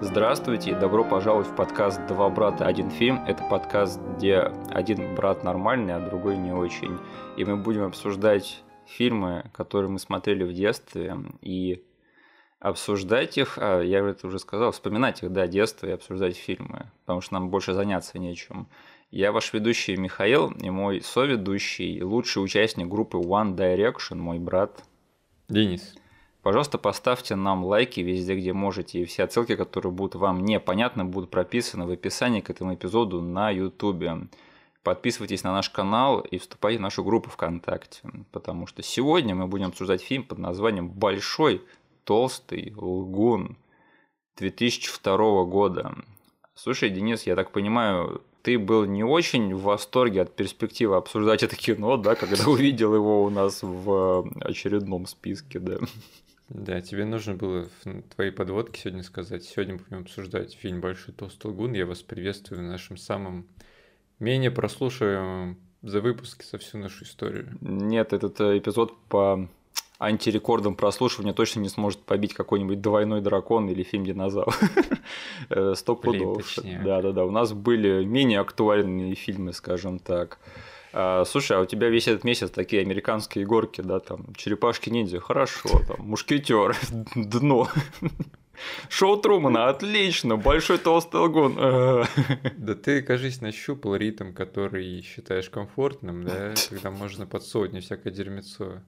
Здравствуйте добро пожаловать в подкаст «Два брата, один фильм». Это подкаст, где один брат нормальный, а другой не очень. И мы будем обсуждать фильмы, которые мы смотрели в детстве, и обсуждать их, а я это уже сказал, вспоминать их, да, детство и обсуждать фильмы, потому что нам больше заняться нечем. Я ваш ведущий Михаил и мой соведущий, лучший участник группы One Direction, мой брат. Денис. Пожалуйста, поставьте нам лайки везде, где можете, и все отсылки, которые будут вам непонятны, будут прописаны в описании к этому эпизоду на YouTube. Подписывайтесь на наш канал и вступайте в нашу группу ВКонтакте, потому что сегодня мы будем обсуждать фильм под названием «Большой толстый лгун» 2002 года. Слушай, Денис, я так понимаю, ты был не очень в восторге от перспективы обсуждать это кино, да, когда увидел его у нас в очередном списке, да? Да, тебе нужно было в твоей подводке сегодня сказать. Сегодня будем обсуждать фильм «Большой толстый лгун». Я вас приветствую в нашем самом менее прослушиваемом за выпуске со всю нашу историю. Нет, этот э, эпизод по антирекордам прослушивания точно не сможет побить какой-нибудь двойной дракон или фильм динозавр. Э, сто пудов. Да, да, да. У нас были менее актуальные фильмы, скажем так. А, слушай, а у тебя весь этот месяц такие американские горки, да, там, черепашки ниндзя, хорошо, там, мушкетер, дно. Шоу Трумана, отлично, большой толстый лгун. Да ты, кажись, нащупал ритм, который считаешь комфортным, да, когда можно под сотню всякое дерьмецо.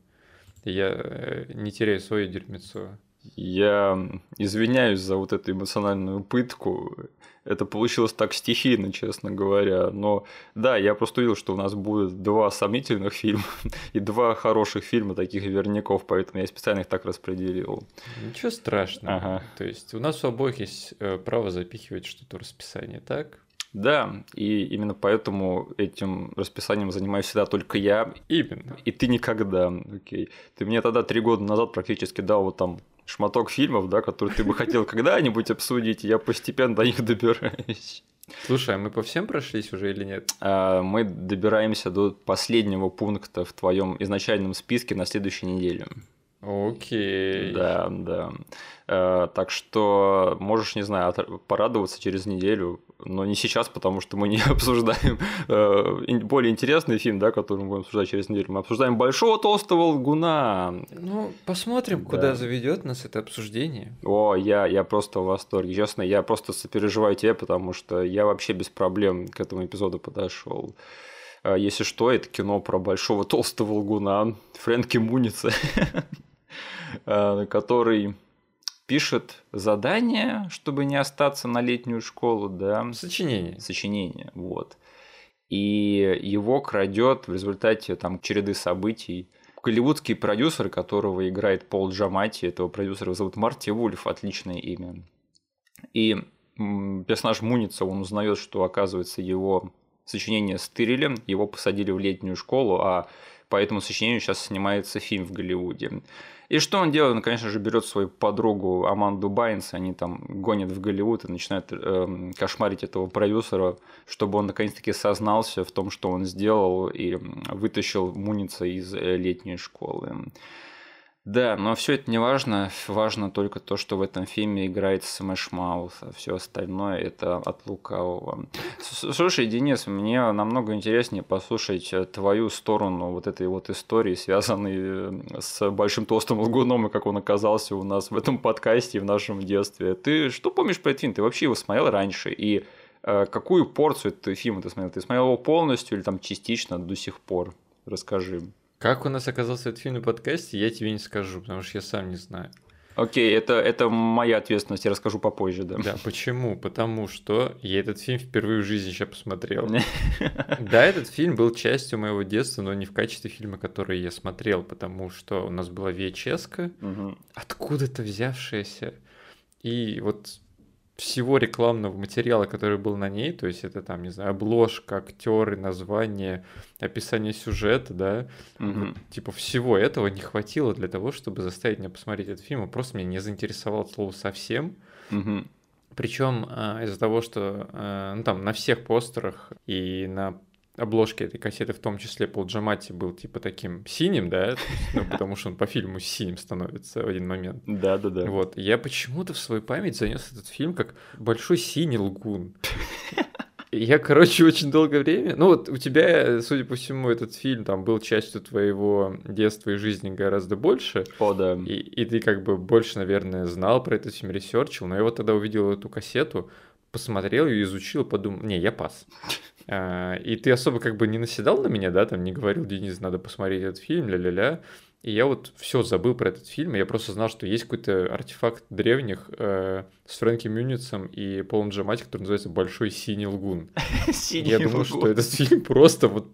Я э, не теряю свое дерьмецо. Я извиняюсь за вот эту эмоциональную пытку. Это получилось так стихийно, честно говоря. Но да, я просто увидел, что у нас будет два сомнительных фильма и два хороших фильма таких верняков, поэтому я специально их так распределил. Ничего страшного. Ага. То есть у нас у обоих есть э, право запихивать что-то в расписание, так? Да, и именно поэтому этим расписанием занимаюсь всегда только я. Именно. И ты никогда. Окей. Ты мне тогда три года назад практически дал вот там шматок фильмов, да, которые ты бы хотел когда-нибудь обсудить, и я постепенно до них добираюсь. Слушай, а мы по всем прошлись уже или нет? А, мы добираемся до последнего пункта в твоем изначальном списке на следующей неделе. Окей. Да, да. Э, так что можешь, не знаю, порадоваться через неделю, но не сейчас, потому что мы не обсуждаем э, более интересный фильм, да, который мы будем обсуждать через неделю. Мы обсуждаем большого толстого лгуна. Ну, посмотрим, да. куда заведет нас это обсуждение. О, я, я просто в восторге. Честно, я просто сопереживаю тебе, потому что я вообще без проблем к этому эпизоду подошел. Э, если что, это кино про большого толстого лгуна Фрэнки Муница. Э, который пишет задание, чтобы не остаться на летнюю школу, да. Сочинение. Сочинение, вот. И его крадет в результате там череды событий голливудский продюсер, которого играет Пол Джамати, этого продюсера зовут Марти Вульф, отличное имя. И персонаж Муница, он узнает, что, оказывается, его сочинение стырили, его посадили в летнюю школу, а по этому сочинению сейчас снимается фильм в Голливуде. И что он делает? Он, конечно же, берет свою подругу Аманду Байнс, они там гонят в Голливуд и начинают э, кошмарить этого продюсера, чтобы он наконец-таки сознался в том, что он сделал и вытащил Муница из э, летней школы. Да, но все это не важно. Важно только то, что в этом фильме играет Smash Mouth, а все остальное это от лукавого. Слушай, Денис, мне намного интереснее послушать э, твою сторону вот этой вот истории, связанной э, с большим толстым лгуном и как он оказался у нас в этом подкасте в нашем детстве. Ты что помнишь про этот фильм? Ты вообще его смотрел раньше? И э, какую порцию этого фильма ты смотрел? Ты смотрел его полностью или там частично до сих пор? Расскажи. Как у нас оказался этот фильм на подкасте, я тебе не скажу, потому что я сам не знаю. Окей, это, это моя ответственность, я расскажу попозже, да. Да, почему? Потому что я этот фильм впервые в жизни сейчас посмотрел. Да, этот фильм был частью моего детства, но не в качестве фильма, который я смотрел, потому что у нас была VHS, откуда-то взявшаяся. И вот всего рекламного материала, который был на ней, то есть это там, не знаю, обложка, актеры, название, описание сюжета, да, угу. вот, типа всего этого не хватило для того, чтобы заставить меня посмотреть этот фильм, он просто меня не заинтересовал от слова совсем. Угу. Причем а, из-за того, что а, ну, там на всех постерах и на обложки этой кассеты, в том числе Пол Джаматти, был типа таким синим, да, ну, потому что он по фильму синим становится в один момент. Да, да, да. Вот, я почему-то в свою память занес этот фильм как большой синий лгун. Я, короче, очень долгое время... Ну вот у тебя, судя по всему, этот фильм там был частью твоего детства и жизни гораздо больше. О, да. И, и ты как бы больше, наверное, знал про этот фильм, research ил. Но я вот тогда увидел эту кассету, посмотрел ее, изучил, подумал, не, я пас. А, и ты особо как бы не наседал на меня, да, там не говорил, Денис, надо посмотреть этот фильм, ля-ля-ля. И я вот все забыл про этот фильм. Я просто знал, что есть какой-то артефакт древних э, с Фрэнки Мюницем и Полом Джамати, который называется Большой синий лгун. Синий Я думал, что этот фильм просто вот...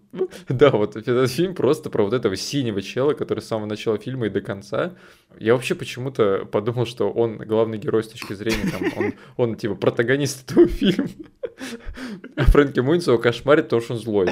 Да, вот этот фильм просто про вот этого синего чела, который с самого начала фильма и до конца. Я вообще почему-то подумал, что он главный герой с точки зрения, там, он, он типа протагонист этого фильма. А Фрэнки Мюнис его кошмарит, потому что он злой.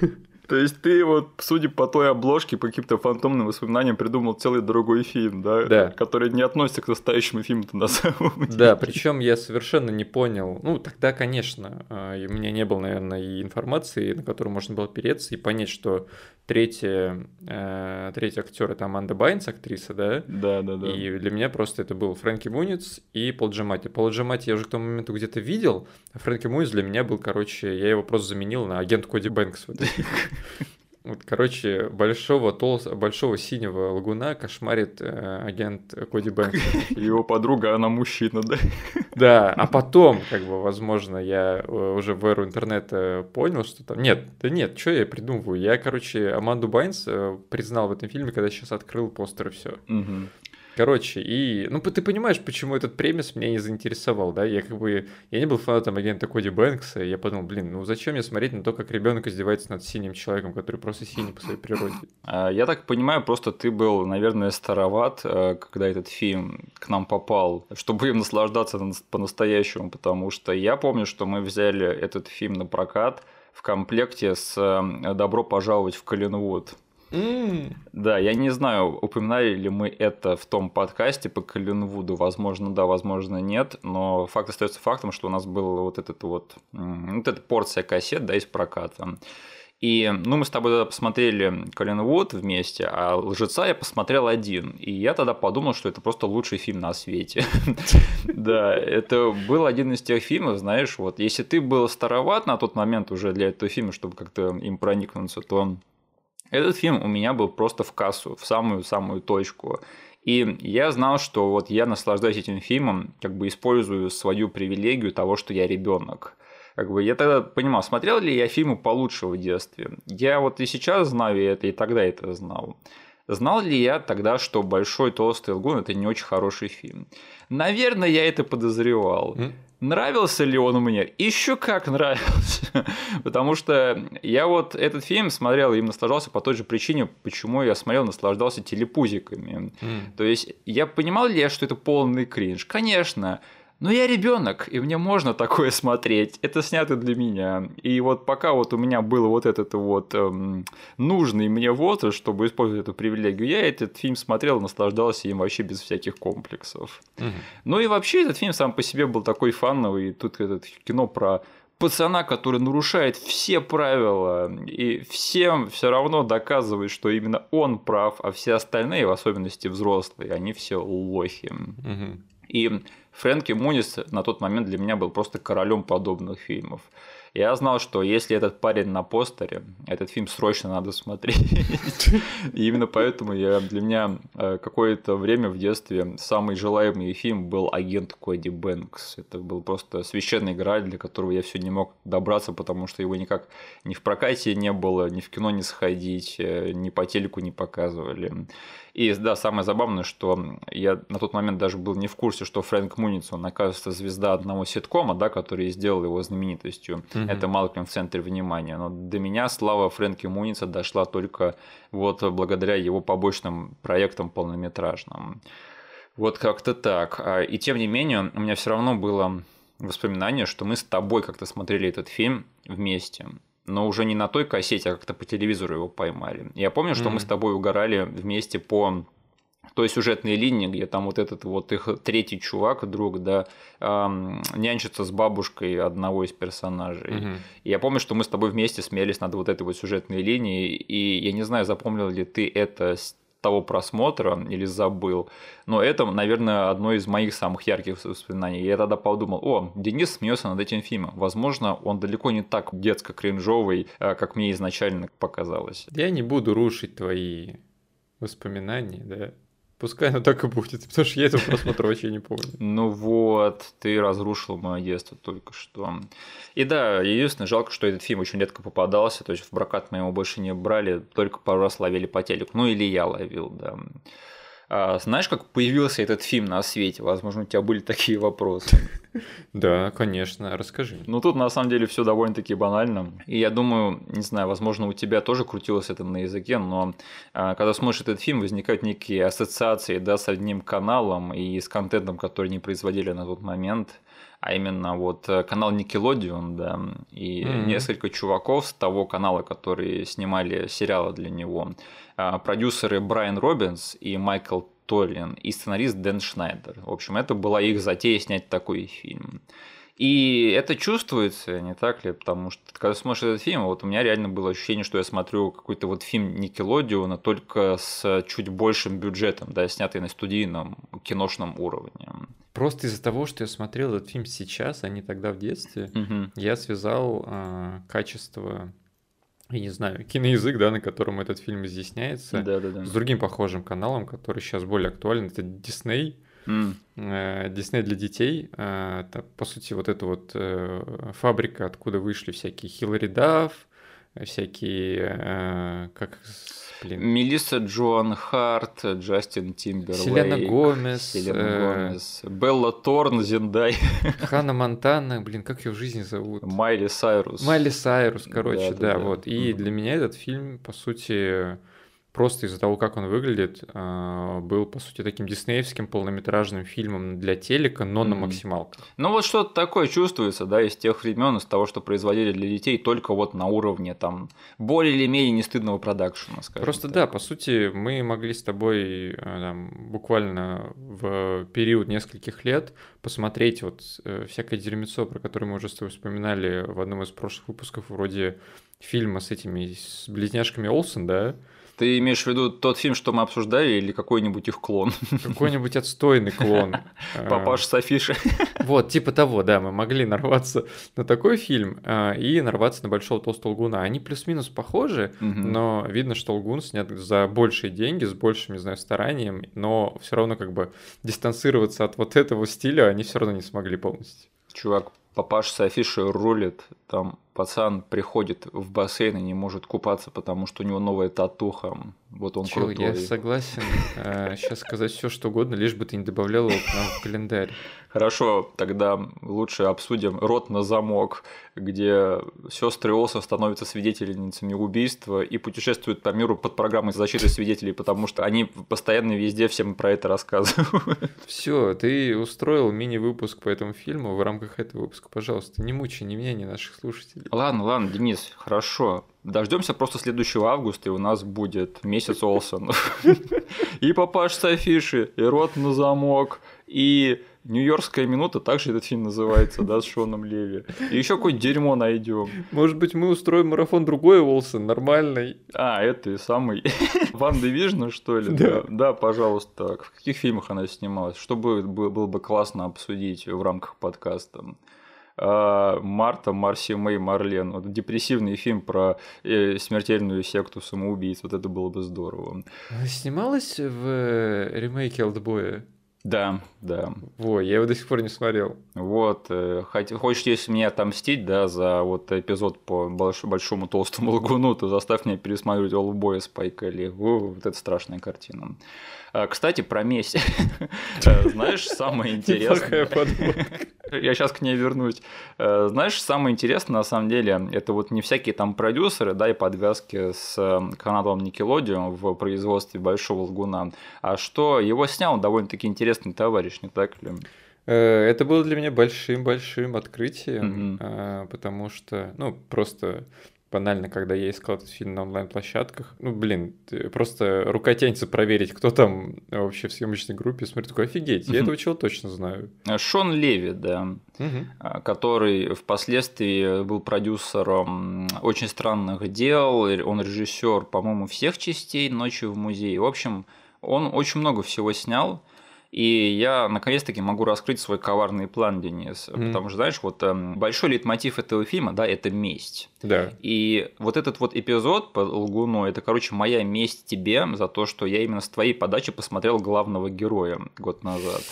То есть ты вот, судя по той обложке, по каким-то фантомным воспоминаниям, придумал целый другой фильм, да? Да. Который не относится к настоящему фильму-то на самом деле. Да, причем я совершенно не понял. Ну, тогда, конечно, э, у меня не было, наверное, и информации, на которую можно было опереться и понять, что третья, э, третий актер это Аманда Байнс, актриса, да? Да, да, да. И для меня просто это был Фрэнки Муниц и Пол Джамати. Пол Джамати я уже к тому моменту где-то видел, а Фрэнки Муниц для меня был, короче, я его просто заменил на агент Коди Бэнкс. Вот, вот короче, большого, толс... большого синего лагуна кошмарит э, агент Коди Бэнкс. Его подруга, она мужчина, да? Да, а потом, как бы, возможно, я э, уже в эру интернета понял, что там... Нет, да нет, что я придумываю? Я, короче, Аманду Байнс э, признал в этом фильме, когда сейчас открыл постер и все. Короче, и, ну, ты понимаешь, почему этот премис меня не заинтересовал, да? Я как бы, я не был фанатом агента Коди Бэнкса, и я подумал, блин, ну зачем мне смотреть на то, как ребенок издевается над синим человеком, который просто синий по своей природе? А, Я так понимаю, просто ты был, наверное, староват, э, когда этот фильм к нам попал, чтобы им наслаждаться на- по-настоящему, потому что я помню, что мы взяли этот фильм на прокат в комплекте с э, «Добро пожаловать в Коллинвуд». Да, я не знаю, упоминали ли мы это в том подкасте по Коллинвуду, возможно, да, возможно, нет, но факт остается фактом, что у нас был вот этот вот, вот эта порция кассет, да, из проката. И, ну, мы с тобой тогда посмотрели Коллинвуд вместе, а «Лжеца» я посмотрел один. И я тогда подумал, что это просто лучший фильм на свете. Да, это был один из тех фильмов, знаешь, вот, если ты был староват на тот момент уже для этого фильма, чтобы как-то им проникнуться, то этот фильм у меня был просто в кассу, в самую-самую точку. И я знал, что вот я наслаждаюсь этим фильмом, как бы использую свою привилегию того, что я ребенок. Как бы я тогда понимал, смотрел ли я фильмы получше в детстве. Я вот и сейчас знаю это, и тогда это знал. Знал ли я тогда, что «Большой толстый лгун» – это не очень хороший фильм? Наверное, я это подозревал. Нравился ли он мне? Еще как нравился. Потому что я вот этот фильм смотрел и им наслаждался по той же причине, почему я смотрел наслаждался телепузиками. М. То есть я понимал ли я, что это полный кринж? Конечно. Но я ребенок, и мне можно такое смотреть. Это снято для меня. И вот пока вот у меня был вот этот вот эм, нужный мне возраст, чтобы использовать эту привилегию, я этот фильм смотрел, наслаждался им вообще без всяких комплексов. Мгм. Ну и вообще этот фильм сам по себе был такой фановый. Тут этот кино про пацана, который нарушает все правила и всем все равно доказывает, что именно он прав, а все остальные, в особенности взрослые, они все лохи. Мгм. И Фрэнки Мунис на тот момент для меня был просто королем подобных фильмов. Я знал, что если этот парень на постере, этот фильм срочно надо смотреть. И именно поэтому я, для меня э, какое-то время в детстве самый желаемый фильм был «Агент Коди Бэнкс». Это был просто священный граль, для которого я все не мог добраться, потому что его никак ни в прокате не было, ни в кино не сходить, э, ни по телеку не показывали. И да, самое забавное, что я на тот момент даже был не в курсе, что Фрэнк Муниц, он, оказывается, звезда одного ситкома, да, который сделал его знаменитостью. Мгм. Это Малкольм в центре внимания. Но до меня слава Фрэнки Муница дошла только вот благодаря его побочным проектам полнометражным. Вот как-то так. А, И тем не менее, у меня все равно было воспоминание, что мы с тобой как-то смотрели этот фильм вместе. Но уже не на той кассете, а как-то по телевизору его поймали. Я помню, что мы Мгм. с тобой угорали вместе по той сюжетной линии, где там вот этот вот их третий чувак, друг, да, эм, нянчится с бабушкой одного из персонажей. Угу. И я помню, что мы с тобой вместе смеялись над вот этой вот сюжетной линией, и я не знаю, запомнил ли ты это с того просмотра или забыл. Но это, наверное, одно из моих самых ярких воспоминаний. Я тогда подумал, о, Денис смеется над этим фильмом. Возможно, он далеко не так детско-кринжовый, э, как мне изначально показалось. Я не буду рушить твои воспоминания, да. Пускай оно так и будет, потому что я этого просмотра вообще не помню. Ну вот, ты разрушил мое детство только что. И да, единственное, жалко, что этот фильм очень редко попадался, то есть в прокат мы его больше не брали, только пару раз ловили по телеку. Ну или я ловил, да. А, знаешь, как появился этот фильм на свете? Возможно, у тебя были такие вопросы. Да, конечно, расскажи. Ну, тут на самом деле все довольно-таки банально. И я думаю, не знаю, возможно, у тебя тоже крутилось это на языке, но а, когда смотришь этот фильм, возникают некие ассоциации да, с одним каналом и с контентом, который не производили на тот момент а именно вот э, канал Nickelodeon, да, и mm-hmm. несколько чуваков с того канала, которые снимали сериалы для него. А, продюсеры Брайан Робинс и Майкл Толлин и сценарист Дэн Шнайдер. В общем, это была их затея снять такой фильм. И это чувствуется, не так ли? Потому что когда смотришь этот фильм, вот у меня реально было ощущение, что я смотрю какой-то вот фильм Никелодиона, только с чуть большим бюджетом, да, снятый на студийном киношном уровне. Просто из-за того, что я смотрел этот фильм сейчас, а не тогда в детстве, угу. я связал э, качество я не знаю, киноязык, да, на котором этот фильм изъясняется, да, да, да. с другим похожим каналом, который сейчас более актуален, это Disney. Mm. Дисней для детей. Э, это, по сути, вот эта вот э, фабрика, откуда вышли всякие Хиллари Дафф, всякие, как Блин. Мелисса Джоан Харт, Джастин Тимберлейк. Селена Гомес. Селена э... Гомес. Белла Торн, Зиндай. Ханна Монтана, блин, как ее в жизни зовут? Майли Сайрус. Майли Сайрус, короче, да, да, да вот. И mm для меня этот фильм, по сути, просто из-за того, как он выглядит, а, был, по сути, таким диснеевским полнометражным фильмом для телека, но mm-hmm. на максималках. Ну вот что-то такое чувствуется, да, из тех времен, из того, что производили для детей, только вот на уровне там более или менее нестыдного продакшена, скажем Просто так. да, по сути, мы могли с тобой а, там, буквально в период нескольких лет посмотреть вот э, всякое дерьмецо, про которое мы уже с тобой вспоминали в одном из прошлых выпусков, вроде фильма с этими с близняшками Олсен, да, ты имеешь в виду тот фильм, что мы обсуждали, или какой-нибудь их клон? Какой-нибудь отстойный клон. Папаш с афиши. Вот, типа того, да, мы могли нарваться на такой фильм а, и нарваться на Большого Толстого Лгуна. Они плюс-минус похожи, но видно, что Лгун снят за большие деньги, с большим, не знаю, старанием, но все равно как бы дистанцироваться от вот этого стиля они все равно не смогли полностью. Чувак, папаш с афиши рулит, там пацан приходит в бассейн и не может купаться, потому что у него новая татуха. Вот он Чё, крутой. Я согласен сейчас э, сказать все что угодно, лишь бы ты не добавлял его к нам в календарь. Хорошо, тогда лучше обсудим «Рот на замок», где сестры Олсен становятся свидетельницами убийства и путешествуют по миру под программой защиты свидетелей, потому что они постоянно везде всем про это рассказывают. Все, ты устроил мини-выпуск по этому фильму в рамках этого выпуска. Пожалуйста, не мучай ни меня, ни наших слушателей. Ладно, ладно, Денис, хорошо. Дождемся просто следующего августа, и у нас будет месяц Олсен. И папаш афиши, и рот на замок, и Нью-Йоркская минута, также этот фильм называется, да, с Шоном Леви. И еще какое-нибудь дерьмо найдем. Может быть, мы устроим марафон другой Олсен, нормальный. А, это и самый. Ван Дивижн, что ли? Да. да. пожалуйста. В каких фильмах она снималась? Что было, было бы классно обсудить в рамках подкаста? А, Марта, Марси Мэй, Марлен. Вот депрессивный фильм про э, смертельную секту самоубийц. Вот это было бы здорово. Снималась в э, ремейке Олдбоя? Да, да. Во, я его до сих пор не смотрел. Вот, э, хочешь, если меня отомстить, да, за вот эпизод по больш, большому толстому лагуну, то заставь меня пересматривать Олдбоя Спайка Ли. Вот это страшная картина. А, кстати, про месть. Э, знаешь, самое интересное... Я сейчас к ней вернусь. Э, знаешь, самое интересное, на самом деле, это вот не всякие там продюсеры, да, и подвязки с каналом Nickelodeon в производстве Большого Лгуна, а что его снял довольно-таки интересный товарищ, не так ли? Э, это было для меня большим-большим открытием, mm-hmm. потому что, ну, просто банально, когда я искал этот фильм на онлайн-площадках, ну, блин, просто рука тянется проверить, кто там вообще в съемочной группе, смотрю, такой, офигеть, я этого чего точно знаю. Шон Леви, да, который впоследствии был продюсером «Очень странных дел», он режиссер, по-моему, всех частей «Ночи в музее». В общем, он очень много всего снял, и я наконец-таки могу раскрыть свой коварный план, Денис. Mm. Потому что, знаешь, вот эм, большой лейтмотив этого фильма, да, это месть. Да. И вот этот вот эпизод по Лгуну, это, короче, моя месть тебе за то, что я именно с твоей подачи посмотрел главного героя год назад.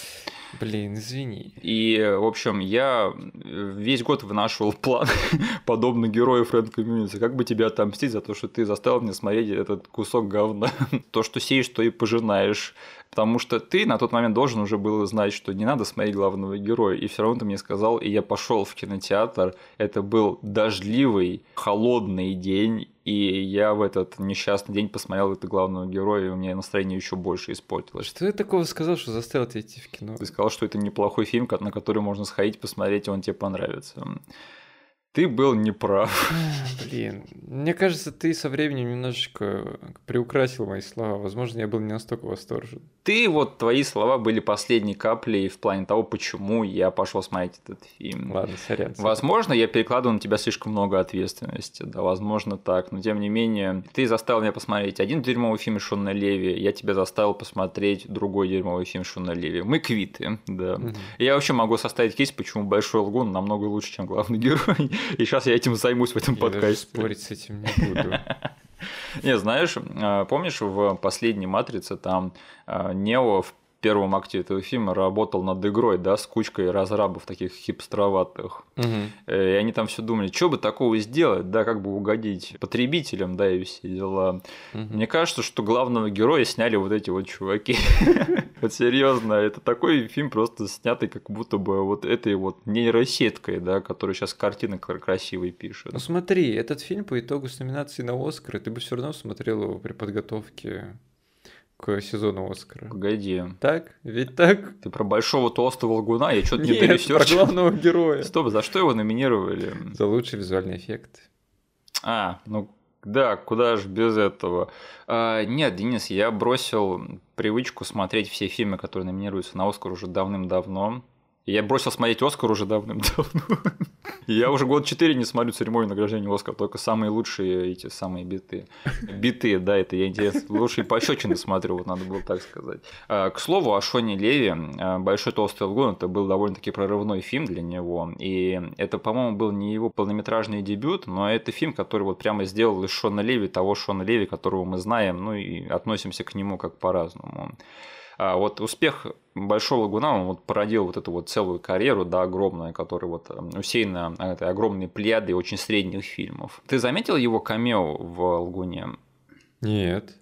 Блин, извини. И, в общем, я весь год вынашивал план, подобно герою Фрэнки Муница. Как бы тебя отомстить за то, что ты заставил меня смотреть этот кусок говна. то, что сеешь, то и пожинаешь. Потому что ты на тот момент должен уже был знать, что не надо смотреть главного героя. И все равно ты мне сказал, и я пошел в кинотеатр. Это был дождливый, холодный день. И я в этот несчастный день посмотрел это главного героя, и у меня настроение еще больше испортилось. Что ты такого сказал, что заставил тебя идти в кино? Ты сказал, что это неплохой фильм, на который можно сходить, посмотреть, и он тебе понравится. Ты был неправ. Блин, мне кажется, ты со временем немножечко приукрасил мои слова. Возможно, я был не настолько восторжен. Ты вот твои слова были последней каплей в плане того, почему я пошел смотреть этот фильм. Ладно, сорян. Возможно, я перекладываю на тебя слишком много ответственности, да, возможно так, но тем не менее, ты заставил меня посмотреть один дерьмовый фильм Шона Леви, я тебя заставил посмотреть другой дерьмовый фильм Шона Леви. Мы квиты, да. Я вообще могу составить кейс, почему Большой Лгун намного лучше, чем главный герой. И сейчас я этим займусь в этом я подкасте. спорить с этим не буду. Не, знаешь, а, помнишь, в последней «Матрице» там а, Нео в первом акте этого фильма работал над игрой, да, с кучкой разрабов таких хипстроватых. Угу. И они там все думали, что бы такого сделать, да, как бы угодить потребителям, да, и все дела. Угу. Мне кажется, что главного героя сняли вот эти вот чуваки. Вот серьезно, это такой фильм просто снятый как будто бы вот этой вот нейросеткой, да, которая сейчас картины красивые пишет. Ну смотри, этот фильм по итогу с номинацией на Оскар, ты бы все равно смотрел его при подготовке к сезону Оскара. Погоди. Так? Ведь так? Ты про большого толстого лагуна, я что-то не Нет, про главного героя. Стоп, за что его номинировали? За лучший визуальный эффект. А, ну да, куда же без этого. А, нет, Денис, я бросил привычку смотреть все фильмы, которые номинируются на Оскар уже давным-давно. Я бросил смотреть Оскар уже давным-давно. Я уже год четыре не смотрю церемонию награждения Оскар, только самые лучшие эти самые биты. Биты, да, это я интересно. Лучшие пощечины смотрю, вот надо было так сказать. А, к слову, о Шоне Леви, а, «Большой толстый лгун» это был довольно-таки прорывной фильм для него. И это, по-моему, был не его полнометражный дебют, но это фильм, который вот прямо сделал из Шона Леви того Шона Леви, которого мы знаем, ну и относимся к нему как по-разному. А вот успех Большого Лагуна, он вот породил вот эту вот целую карьеру, да, огромную, которая вот эм, усеяна этой огромной плеядой очень средних фильмов. Ты заметил его камео в Лгуне? Нет.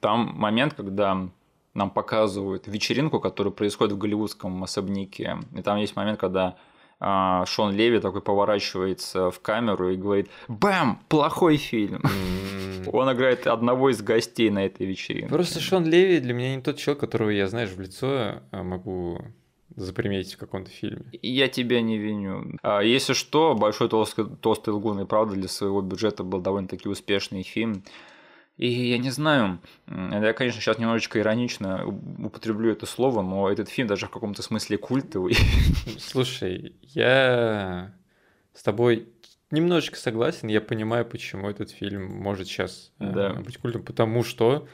Там момент, когда нам показывают вечеринку, которая происходит в голливудском особняке. И там есть момент, когда Шон Леви такой поворачивается в камеру и говорит «Бэм! Плохой фильм!» Он играет одного из гостей на этой вечеринке. Просто Шон Леви для меня не тот человек, которого я, знаешь, в лицо а, могу заприметить в каком-то фильме. Я тебя не виню. А, если что, «Большой толстый, толстый лгун» и правда для своего бюджета был довольно-таки успешный фильм. И я не знаю, я, конечно, сейчас немножечко иронично употреблю это слово, но этот фильм даже в каком-то смысле культовый. Слушай, я с тобой немножечко согласен, я понимаю, почему этот фильм может сейчас э, да. быть культом, потому что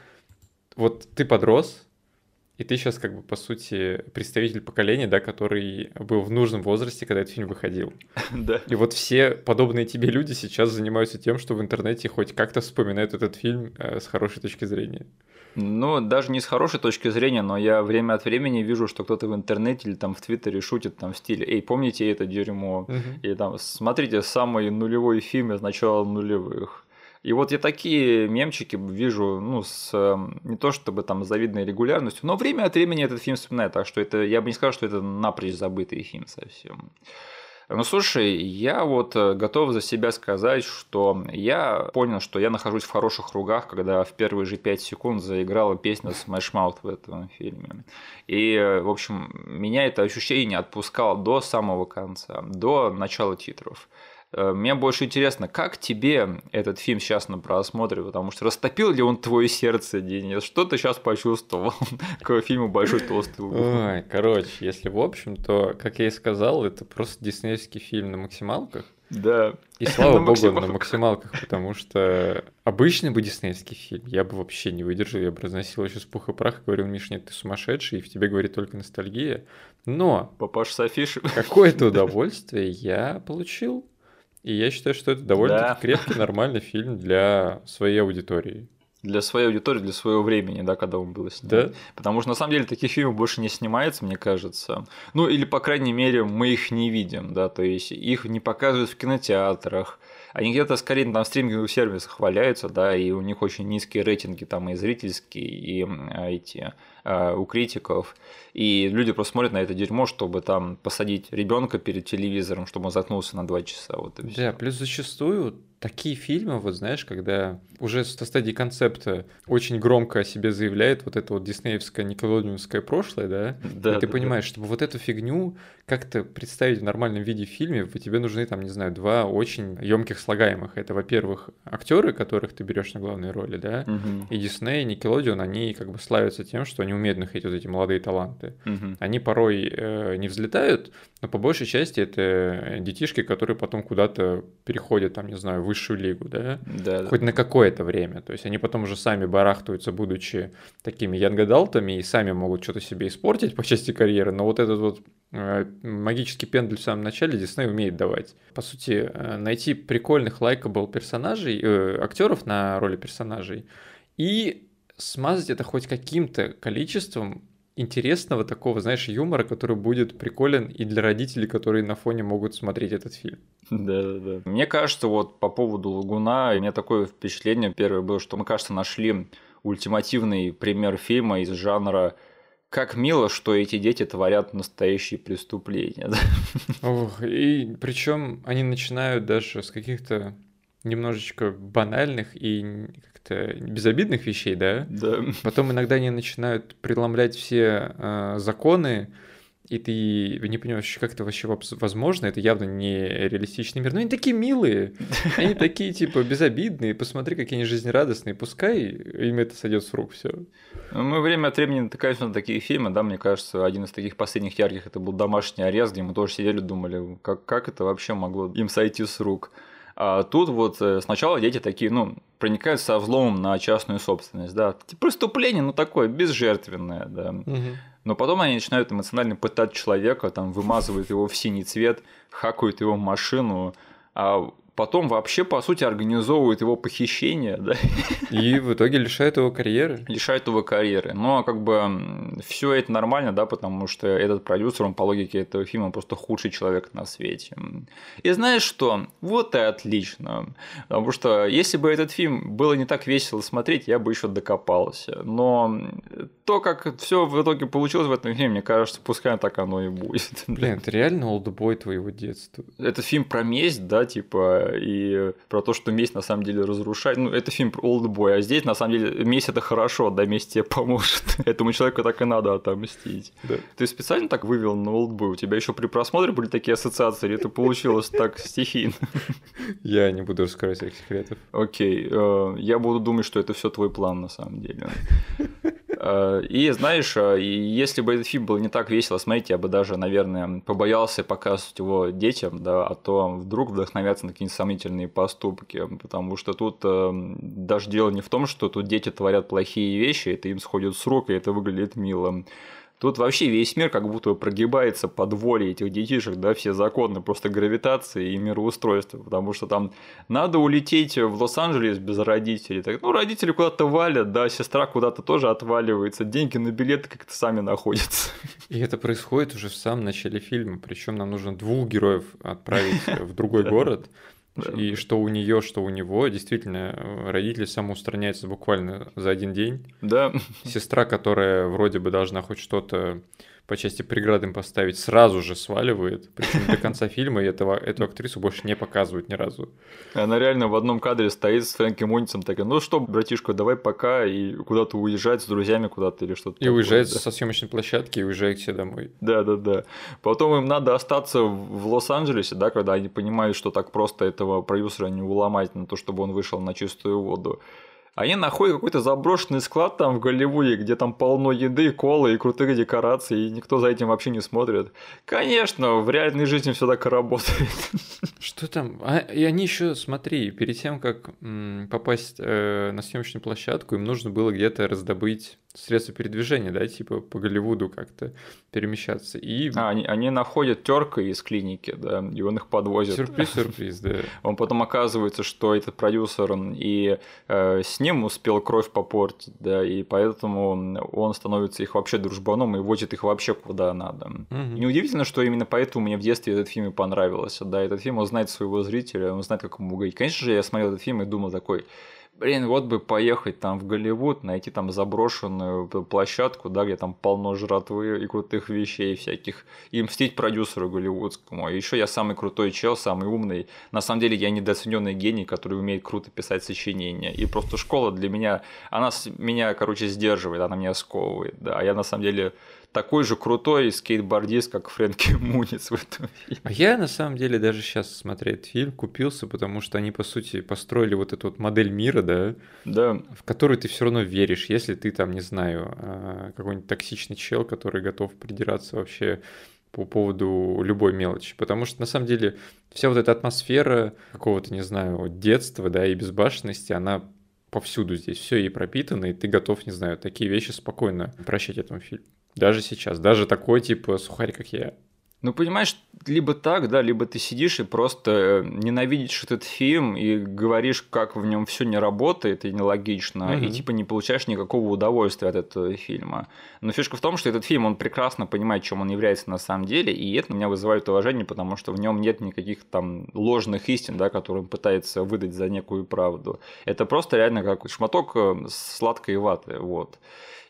вот ты подрос, и ты сейчас как бы, по сути, представитель поколения, да, который был в нужном возрасте, когда этот фильм выходил. Да. И вот все подобные тебе люди сейчас занимаются тем, что в интернете хоть как-то вспоминают этот фильм э, с хорошей точки зрения. Ну, даже не с хорошей точки зрения, но я время от времени вижу, что кто-то в интернете или там в Твиттере шутит там в стиле «Эй, помните это дерьмо?» uh И там «Смотрите самый нулевой фильм из начала нулевых». И вот я такие мемчики вижу, ну, с эм, не то чтобы там завидной регулярностью, но время от времени этот фильм вспоминаю, так что это, я бы не сказал, что это напрочь забытый фильм совсем. Ну, слушай, я вот э, готов за себя сказать, что я понял, что я нахожусь в хороших кругах, когда в первые же 5 секунд заиграла песня Smash Mouth в этом фильме. И, э, в общем, меня это ощущение отпускало до самого конца, до начала титров. Э, мне больше интересно, как тебе этот фильм сейчас на просмотре, потому что растопил ли он твое сердце, Денис? Что ты сейчас почувствовал к фильму «Большой толстый лгун»? Ой, короче, если в общем, то, как я и сказал, это просто диснеевский фильм на максималках. Да. И слава на богу, на максималках, потому что обычный бы диснеевский фильм я бы вообще не выдержал, я бы разносил еще с пух и прах и говорил, Миш, нет, ты сумасшедший, и в тебе говорит только ностальгия. Но... Папаш Софиш. Какое-то удовольствие я получил. И я считаю, что это довольно-таки да. крепкий, нормальный фильм для своей аудитории для своей аудитории, для своего времени, да, когда он был снят. Да? Потому что на самом деле таких фильмов больше не снимается, мне кажется. Ну, или, по крайней мере, мы их не видим, да, то есть их не показывают в кинотеатрах. Они где-то скорее на стриминговых сервисах валяются, да, и у них очень низкие рейтинги там и зрительские, и эти у критиков. И люди просто смотрят на это дерьмо, чтобы там посадить ребенка перед телевизором, чтобы он заткнулся на два часа. Вот и да, плюс зачастую такие фильмы, вот знаешь, когда уже со стадии концепта очень громко о себе заявляет вот это вот диснеевское, никелодеоновское прошлое, да? Да. И ты да, понимаешь, да. чтобы вот эту фигню как-то представить в нормальном виде в фильме, тебе нужны там, не знаю, два очень емких слагаемых. Это, во-первых, актеры, которых ты берешь на главные роли, да? Угу. И Дисней, и Никелодеон, они как бы славятся тем, что они умеют находить вот эти молодые таланты. Угу. Они порой э, не взлетают, но по большей части это детишки, которые потом куда-то переходят, там, не знаю, в высшую лигу, да? Да. Хоть да. на какое-то время. То есть они потом уже сами барахтаются, будучи такими янгадалтами, и сами могут что-то себе испортить по части карьеры, но вот этот вот э, магический пендель в самом начале Дисней умеет давать. По сути, э, найти прикольных лайкабл персонажей, э, актеров на роли персонажей, и смазать это хоть каким-то количеством интересного такого, знаешь, юмора, который будет приколен и для родителей, которые на фоне могут смотреть этот фильм. Да, да, да. Мне кажется, вот по поводу Лагуна, у меня такое впечатление первое было, что мы, кажется, нашли ультимативный пример фильма из жанра как мило, что эти дети творят настоящие преступления. Ох, и причем они начинают даже с каких-то немножечко банальных и как-то безобидных вещей, да? Да. Потом иногда они начинают преломлять все э, законы, и ты не понимаешь, как это вообще возможно, это явно не реалистичный мир. Но они такие милые, они такие, типа, безобидные, посмотри, какие они жизнерадостные, пускай им это сойдет с рук, все. Ну, мы время от времени натыкаемся на такие фильмы, да, мне кажется, один из таких последних ярких это был «Домашний арест», где мы тоже сидели, думали, как, как это вообще могло им сойти с рук. А тут вот э, сначала дети такие, ну, проникают со взломом на частную собственность, да. Преступление, ну, такое, безжертвенное, да. Угу. Но потом они начинают эмоционально пытать человека, там, вымазывают его в синий цвет, хакают его машину, а потом вообще, по сути, организовывают его похищение, да. И в итоге лишают его карьеры. Лишают его карьеры. Но ну, а как бы все это нормально, да, потому что этот продюсер, он по логике этого фильма просто худший человек на свете. И знаешь что? Вот и отлично. Потому что если бы этот фильм было не так весело смотреть, я бы еще докопался. Но то, как все в итоге получилось в этом фильме, мне кажется, пускай так оно и будет. Блин, это реально олдбой твоего детства. Это фильм про месть, да, типа и про то, что месть на самом деле разрушает. Ну, это фильм про олдбой, а здесь на самом деле месть это хорошо, да, месть тебе поможет. Этому человеку так и надо отомстить. Да. Ты специально так вывел на олдбой? У тебя еще при просмотре были такие ассоциации, или это получилось так стихийно? Я не буду раскрывать своих секретов. Окей, э, я буду думать, что это все твой план на самом деле. Э, и знаешь, э, если бы этот фильм был не так весело смотреть, я бы даже, наверное, побоялся показывать его детям, да, а то вдруг вдохновятся на какие-нибудь сомнительные поступки, потому что тут э, даже дело не в том, что тут дети творят плохие вещи, это им сходит с рук, и это выглядит мило. Тут вообще весь мир как будто прогибается под волей этих детишек, да, все законы просто гравитации и мироустройства, потому что там надо улететь в Лос-Анджелес без родителей. Так, ну, родители куда-то валят, да, сестра куда-то тоже отваливается, деньги на билеты как-то сами находятся. И это происходит уже в самом начале фильма, причем нам нужно двух героев отправить в другой город, и что у нее, что у него, действительно, э, родители самоустраняются буквально за один день. Да. Сестра, которая вроде бы должна хоть что-то по части преград им поставить, сразу же сваливает. Причем до конца фильма этого, эту актрису больше не показывают ни разу. Она реально в одном кадре стоит с Фрэнки Муницем, такая, ну что, братишка, давай пока, и куда-то уезжать с друзьями куда-то или что-то. И такое, уезжает да. со съемочной площадки и уезжает все домой. Да, да, да. Потом им надо остаться в Лос-Анджелесе, да, когда они понимают, что так просто этого продюсера не уломать на то, чтобы он вышел на чистую воду. Они находят какой-то заброшенный склад там в Голливуде, где там полно еды, колы и крутых декораций, и никто за этим вообще не смотрит. Конечно, в реальной жизни все так и работает. Что там? А, и они еще, смотри, перед тем, как м, попасть э, на съемочную площадку, им нужно было где-то раздобыть средства передвижения, да, типа по Голливуду как-то перемещаться. И... А, они, они находят терка из клиники, да, и он их подвозит. Сюрприз-сюрприз, да. Он потом оказывается, что этот продюсер и э, с ним успел кровь попортить, да, и поэтому он становится их вообще дружбаном и возит их вообще куда надо. Угу. Неудивительно, что именно поэтому мне в детстве этот фильм и понравился, да, этот фильм, он знает своего зрителя, он знает, как ему угодить. Конечно же, я смотрел этот фильм и думал такой, блин, вот бы поехать там в Голливуд, найти там заброшенную площадку, да, где там полно жратвы и крутых вещей всяких, и мстить продюсеру голливудскому. И еще я самый крутой чел, самый умный. На самом деле я недооцененный гений, который умеет круто писать сочинения. И просто школа для меня, она меня, короче, сдерживает, она меня сковывает, да. А я на самом деле такой же крутой скейтбордист, как Фрэнки Муниц в этом фильме. А я, на самом деле, даже сейчас смотреть фильм купился, потому что они, по сути, построили вот эту вот модель мира, да, да. в которую ты все равно веришь, если ты там, не знаю, а, какой-нибудь токсичный чел, который готов придираться вообще по поводу любой мелочи. Потому что, на самом деле, вся вот эта атмосфера какого-то, не знаю, детства, да, и безбашенности, она повсюду здесь, все ей пропитано, и ты готов, не знаю, такие вещи спокойно прощать этому фильму. Даже сейчас, даже такой типа сухарь, как я. Ну, понимаешь, либо так, да, либо ты сидишь и просто э, ненавидишь этот фильм и говоришь, как в нем все не работает и нелогично, угу. и типа не получаешь никакого удовольствия от этого фильма. Но фишка в том, что этот фильм, он прекрасно понимает, чем он является на самом деле, и это меня вызывает уважение, потому что в нем нет никаких там ложных истин, да, которые он пытается выдать за некую правду. Это просто реально как шматок э, сладкой ваты, вот.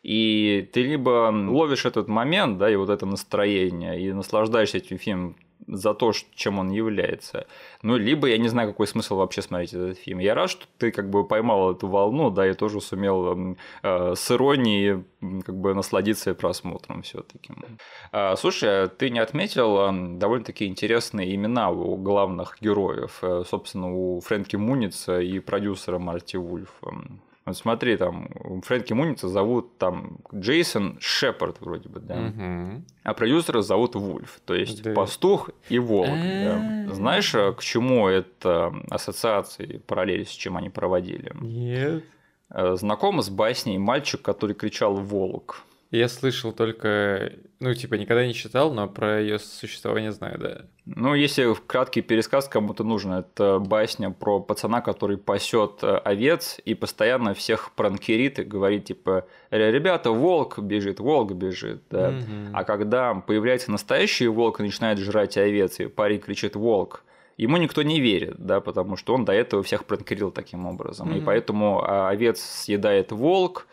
И ты либо ловишь этот момент, да, и вот это настроение, и наслаждаешься этим фильмом за то, чем он является. Ну, либо я не знаю, какой смысл вообще смотреть этот фильм. Я рад, что ты как бы поймал эту волну, да, и тоже сумел э, с иронией как бы насладиться просмотром все таки а, Слушай, а ты не отметил довольно-таки интересные имена у главных героев, э, собственно, у Фрэнки Муница и продюсера Марти Вульфа? Вот смотри, там Фрэнки Муница зовут там Джейсон Шепард вроде бы, да. Угу. А продюсера зовут Вульф, то есть да. пастух и волк. Да. А. Знаешь, к чему это ассоциации, параллели, с чем они проводили? Нет. Э, знакома с басней «Мальчик, который кричал волк». Я слышал только, ну, типа, никогда не читал, но про ее существование знаю, да. Ну, если краткий пересказ кому-то нужен, это басня про пацана, который пасет э, овец и постоянно всех пранкерит и говорит, типа, ребята, волк бежит, волк бежит, да. Угу. А когда появляется настоящий волк и начинает жрать овец, и парень кричит «волк», ему никто не верит, да, потому что он до этого всех пранкерил таким образом. Mm-hmm. И поэтому а, овец съедает волк,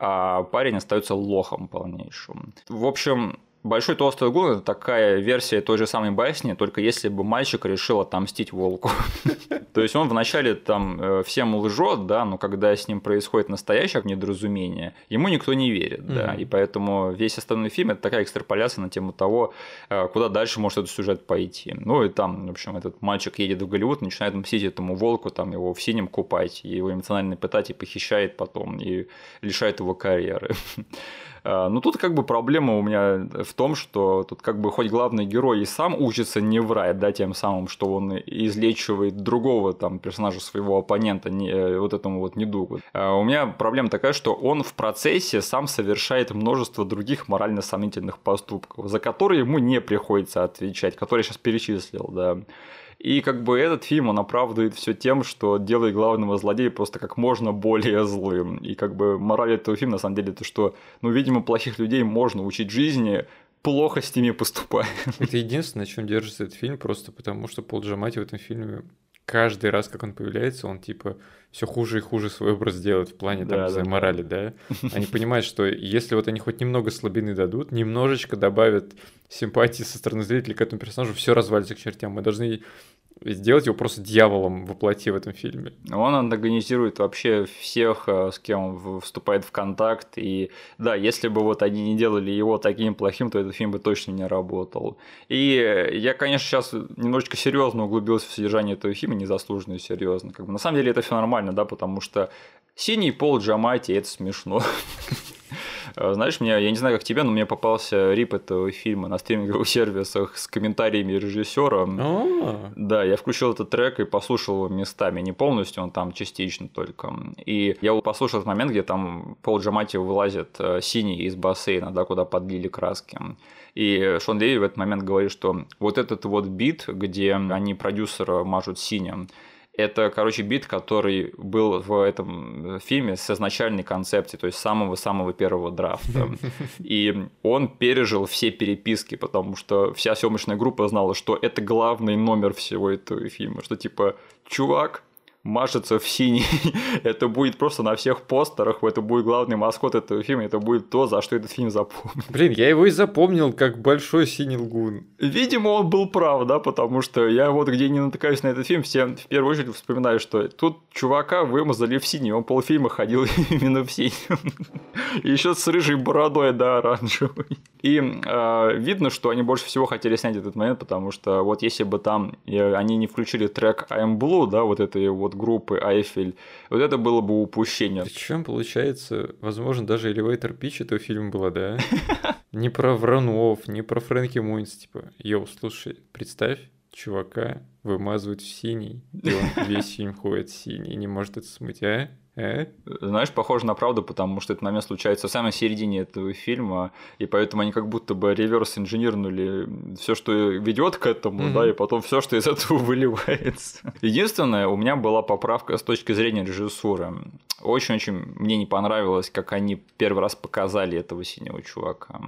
а парень остается лохом полнейшим. В общем, Большой толстый лгун это такая версия той же самой басни, только если бы мальчик решил отомстить волку. То есть он вначале там э, всем лжет, да, но когда с ним происходит настоящее недоразумение, ему никто не верит, да, и поэтому весь остальной фильм это такая экстраполяция на тему того, э, куда дальше может этот сюжет пойти. Ну и там, в общем, этот мальчик едет в Голливуд, начинает мстить этому волку, там его в синем купать, его эмоционально пытать и похищает потом, и лишает его карьеры. А, ну, тут как бы проблема у меня в том, что тут как бы хоть главный герой и сам учится не врать, да, тем самым, что он излечивает другого там персонажа своего оппонента не, э, вот этому вот недугу. А у меня проблема такая, что он в процессе сам совершает множество других морально сомнительных поступков, за которые ему не приходится отвечать, которые я сейчас перечислил, да. И как бы этот фильм, он оправдывает все тем, что делает главного злодея просто как можно более злым. И как бы мораль этого фильма, на самом деле, это что, ну, видимо, плохих людей можно учить жизни, плохо с ними поступая. Это единственное, на чем держится этот фильм, просто потому что Пол Джамати в этом фильме каждый раз, как он появляется, он типа все хуже и хуже свой образ делать в плане там, да, да, морали, да. Они понимают, что если вот они хоть немного слабины дадут, немножечко добавят симпатии со стороны зрителей к этому персонажу, все развалится к чертям. Мы должны сделать его просто дьяволом воплоти в этом фильме. Он антагонизирует вообще всех, э, с кем он вступает в контакт. И да, если бы вот они не делали его таким плохим, то этот фильм бы точно не работал. И я, конечно, сейчас немножечко серьезно углубился в содержание этого фильма, незаслуженно серьезно. Как бы, на самом деле это все нормально, да, потому что синий пол Джамати это смешно. Знаешь, мне, я не знаю, как тебе, но мне попался рип этого фильма на стриминговых сервисах с комментариями режиссера. А. Да, я включил этот трек и послушал его местами, не полностью, он там частично только. И я послушал этот момент, где там Пол Джамати вылазит э, синий из бассейна, да, куда подлили краски. И Шон Леви в этот момент говорит, что вот этот вот бит, где они продюсера мажут синим, это, короче, бит, который был в этом фильме с изначальной концепцией, то есть самого-самого первого драфта. И он пережил все переписки, потому что вся съемочная группа знала, что это главный номер всего этого фильма, что типа, чувак, мажется в синий. это будет просто на всех постерах, это будет главный маскот этого фильма, это будет то, за что этот фильм запомнил. Блин, я его и запомнил как большой синий лгун. Видимо, он был прав, да, потому что я вот где не натыкаюсь на этот фильм, все в первую очередь вспоминаю, что тут чувака вымазали в синий, он полфильма ходил именно в синем. Еще с рыжей бородой, да, оранжевой. И э, видно, что они больше всего хотели снять этот момент, потому что вот если бы там э, они не включили трек I'm Blue, да, вот этой вот группы Айфель, вот это было бы упущение. Причем, получается, возможно, даже элевейтор пич этого фильма была, да? Не про Вранов, не про Фрэнки Муинс, типа, йоу, слушай, представь, чувака вымазывают в синий, и он весь фильм ходит синий, не может это смыть, а? Э? Знаешь, похоже на правду, потому что этот момент случается в самой середине этого фильма, и поэтому они как будто бы реверс инженернули все, что ведет к этому, mm-hmm. да, и потом все, что из этого выливается. Единственное, у меня была поправка с точки зрения режиссуры. Очень-очень мне не понравилось, как они первый раз показали этого синего чувака.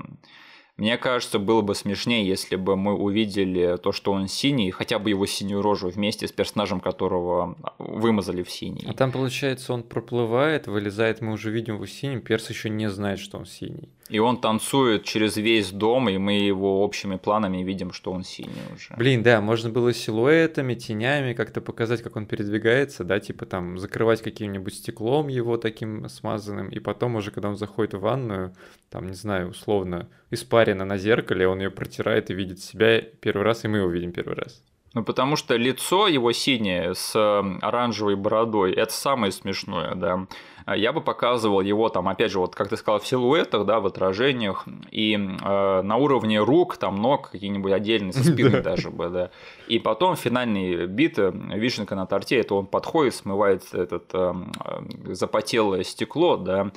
Мне кажется, было бы смешнее, если бы мы увидели то, что он синий, хотя бы его синюю рожу вместе с персонажем, которого вымазали в синий. А там, получается, он проплывает, вылезает, мы уже видим его синим, перс еще не знает, что он синий. И он танцует через весь дом, и мы его общими планами видим, что он синий уже. Блин, да, можно было силуэтами, тенями как-то показать, как он передвигается, да, типа там закрывать каким-нибудь стеклом его таким смазанным, и потом уже, когда он заходит в ванную, там, не знаю, условно, испарина на зеркале, он ее протирает и видит себя первый раз, и мы его видим первый раз. Ну, потому что лицо его синее с оранжевой бородой – это самое смешное, да. А я бы показывал его там, опять же, вот как ты сказал, в силуэтах, да, в отражениях, и э, на уровне рук, там, ног какие-нибудь отдельные, со спины даже бы, да. И потом финальный бит, э, вишенка на торте, это он подходит, смывает этот э, э, запотелое стекло, да,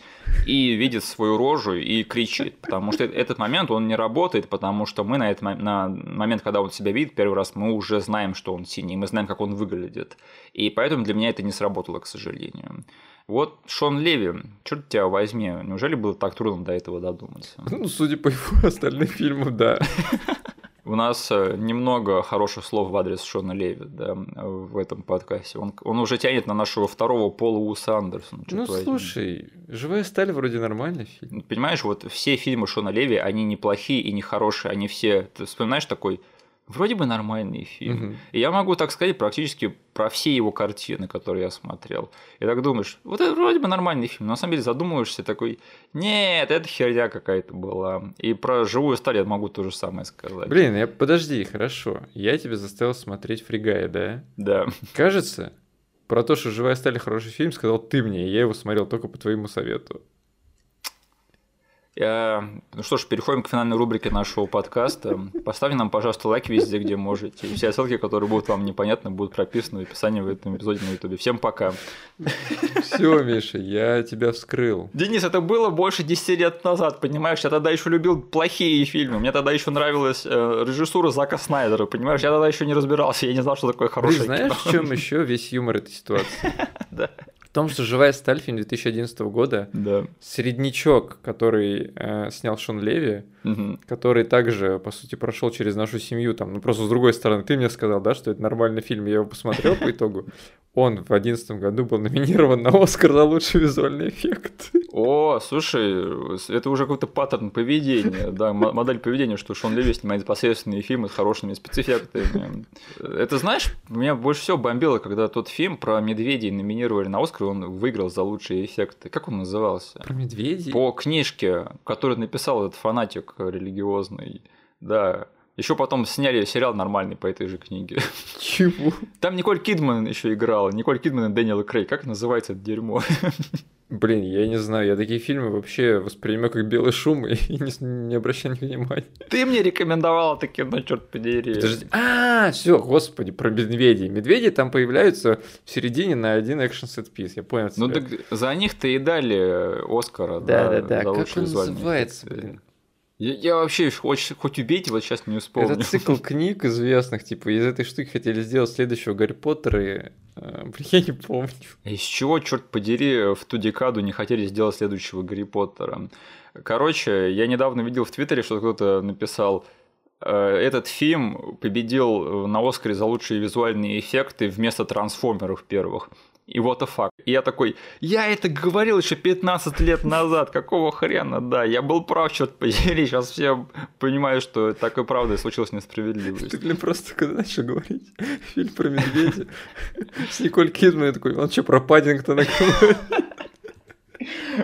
и видит свою рожу и кричит, потому что этот момент, он не работает, потому что мы на этот на момент, когда он себя видит первый раз, мы уже знаем, что он синий, мы знаем, как он выглядит. И поэтому для меня это не сработало, к сожалению. Вот Шон Леви, черт тебя возьми, неужели было так трудно до этого додуматься? Ну, судя по его остальным фильмам, да. У нас э, немного хороших слов в адрес Шона Леви да, в этом подкасте. Он, он уже тянет на нашего второго Пола Уса Андерсона. Ну, возьми. слушай, «Живая сталь» вроде нормальный фильм. Понимаешь, вот все фильмы Шона Леви, они неплохие и не хорошие, они все... Ты вспоминаешь такой вроде бы нормальный фильм. Угу. И я могу так сказать практически про все его картины, которые я смотрел. И так думаешь, вот это вроде бы нормальный фильм, но на самом деле задумываешься такой, нет, это херня какая-то была. И про живую сталь я могу то же самое сказать. Блин, я подожди, хорошо. Я тебя заставил смотреть Фригая, да? Да. Кажется, про то, что «Живая сталь» хороший фильм, сказал ты мне, и я его смотрел только по твоему совету. Я... Ну что ж, переходим к финальной рубрике нашего подкаста. Поставьте нам, пожалуйста, лайк везде, где можете. И все ссылки, которые будут вам непонятны, будут прописаны в описании в этом эпизоде на YouTube. Всем пока. Все, Миша, я тебя вскрыл. Денис, это было больше 10 лет назад, понимаешь? Я тогда еще любил плохие фильмы. Мне тогда еще нравилась э, режиссура Зака Снайдера, понимаешь? Я тогда еще не разбирался, я не знал, что такое хорошее Ты знаешь, в чем еще весь юмор этой ситуации? Да том, что «Живая сталь» фильм 2011 года, да. среднячок, который э, снял Шон Леви, угу. который также, по сути, прошел через нашу семью, там, ну просто с другой стороны, ты мне сказал, да, что это нормальный фильм, я его посмотрел по итогу, он в 2011 году был номинирован на Оскар за лучший визуальный эффект. О, слушай, это уже какой-то паттерн поведения, да, модель поведения, что Шон Леви снимает посредственные фильмы с хорошими спецэффектами. Это, знаешь, меня больше всего бомбило, когда тот фильм про медведей номинировали на Оскар, он выиграл за лучшие эффекты. Как он назывался? Про медведей? По книжке, которую написал этот фанатик религиозный. Да, еще потом сняли сериал нормальный по этой же книге. Чего? Там Николь Кидман еще играла. Николь Кидман и Дэниел Крей. Как называется это дерьмо? Блин, я не знаю, я такие фильмы вообще воспринимаю как белый шум и не, не обращаю внимания. Ты мне рекомендовал это кино, черт подери. Подожди. А, все, господи, про медведей. Медведи там появляются в середине на один экшен сет пис. Я понял. Ну так за них-то и дали Оскара. Да, да, да. да. Как он называется, блин? Я, я вообще хоть, хоть убейте, вот сейчас не вспомню. Это цикл книг известных, типа, из этой штуки хотели сделать следующего Гарри Поттера, и, э, я не помню. Из чего, черт подери, в ту декаду не хотели сделать следующего Гарри Поттера? Короче, я недавно видел в Твиттере, что кто-то написал, э, этот фильм победил на Оскаре за лучшие визуальные эффекты вместо трансформеров первых и what the fuck. И я такой, я это говорил еще 15 лет назад, какого хрена, да, я был прав, черт подери, сейчас все понимают, что так и правда случилась несправедливость. Ты, блин, просто когда начал говорить фильм про медведя с Николь Кидман, я такой, он что, про Паддингтона говорит?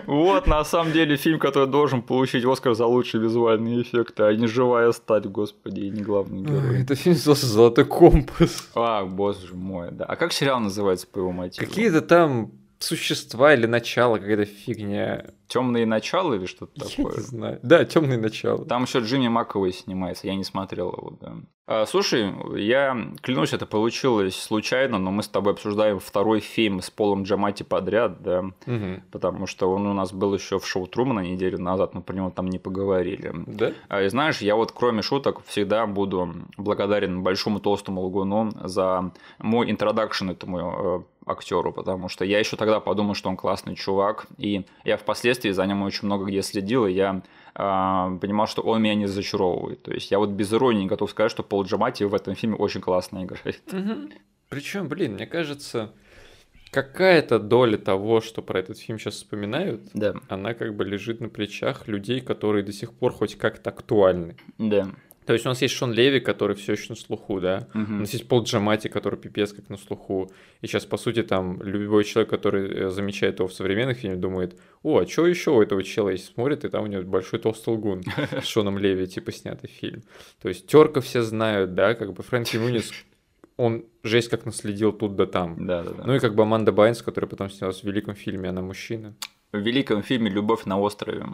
Вот, на самом деле, фильм, который должен получить Оскар за лучшие визуальные эффекты, а не живая стать, господи, и не главный герой. Это фильм назывался «Золотой компас». А, боже мой, да. А как сериал называется по его мотиву? Какие-то там существа или начало, какая-то фигня. Темные начала или что-то такое? Не знаю. Да, темные начала. Там еще Джимми Маковой снимается, я не смотрел его, да. А, слушай, я клянусь, это получилось случайно, но мы с тобой обсуждаем второй фильм с Полом Джамати подряд, да, угу. потому что он у нас был еще в шоу Трумана неделю назад, мы про него там не поговорили. Да? А, и знаешь, я вот кроме шуток всегда буду благодарен большому толстому лгуну за мой интродакшн этому актеру, потому что я еще тогда подумал, что он классный чувак, и я впоследствии за ним очень много где следил, и я э, понимал, что он меня не зачаровывает. То есть я вот без иронии готов сказать, что Пол Джамати в этом фильме очень классно играет. Угу. Причем, блин, мне кажется, какая-то доля того, что про этот фильм сейчас вспоминают, да. она как бы лежит на плечах людей, которые до сих пор хоть как-то актуальны. Да. То есть у нас есть Шон Леви, который все еще на слуху, да. Угу. У нас есть Пол Джамати, который пипец как на слуху. И сейчас, по сути, там любой человек, который э, замечает его в современных фильмах, думает, о, а что еще у этого чела есть? Смотрит, и там у него большой толстый лгун с Шоном Леви, типа, снятый фильм. То есть терка все знают, да, как бы Фрэнки Мунис он жесть как наследил тут да там. Да, да, да. Ну и как бы Аманда Байнс, которая потом снялась в великом фильме «Она мужчина». В великом фильме «Любовь на острове».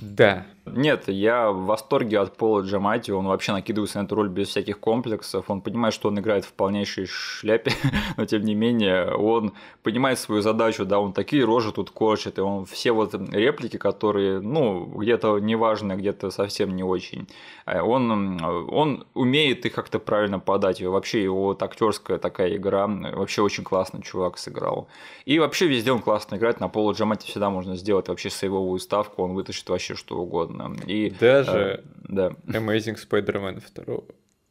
Да. Нет, я в восторге от Пола Джамати, он вообще накидывается на эту роль без всяких комплексов, он понимает, что он играет в полнейшей шляпе, но тем не менее он понимает свою задачу, да, он такие рожи тут корчит, и он все вот реплики, которые, ну, где-то неважно, где-то совсем не очень, э, он, он умеет их как-то правильно подать, и вообще его вот актерская такая игра, вообще очень классно чувак сыграл. И вообще везде он классно играет, на Пола Джамати всегда можно сделать вообще сейвовую ставку, он вытащит вообще что угодно. И, Даже э, да. Amazing Spider-Man 2.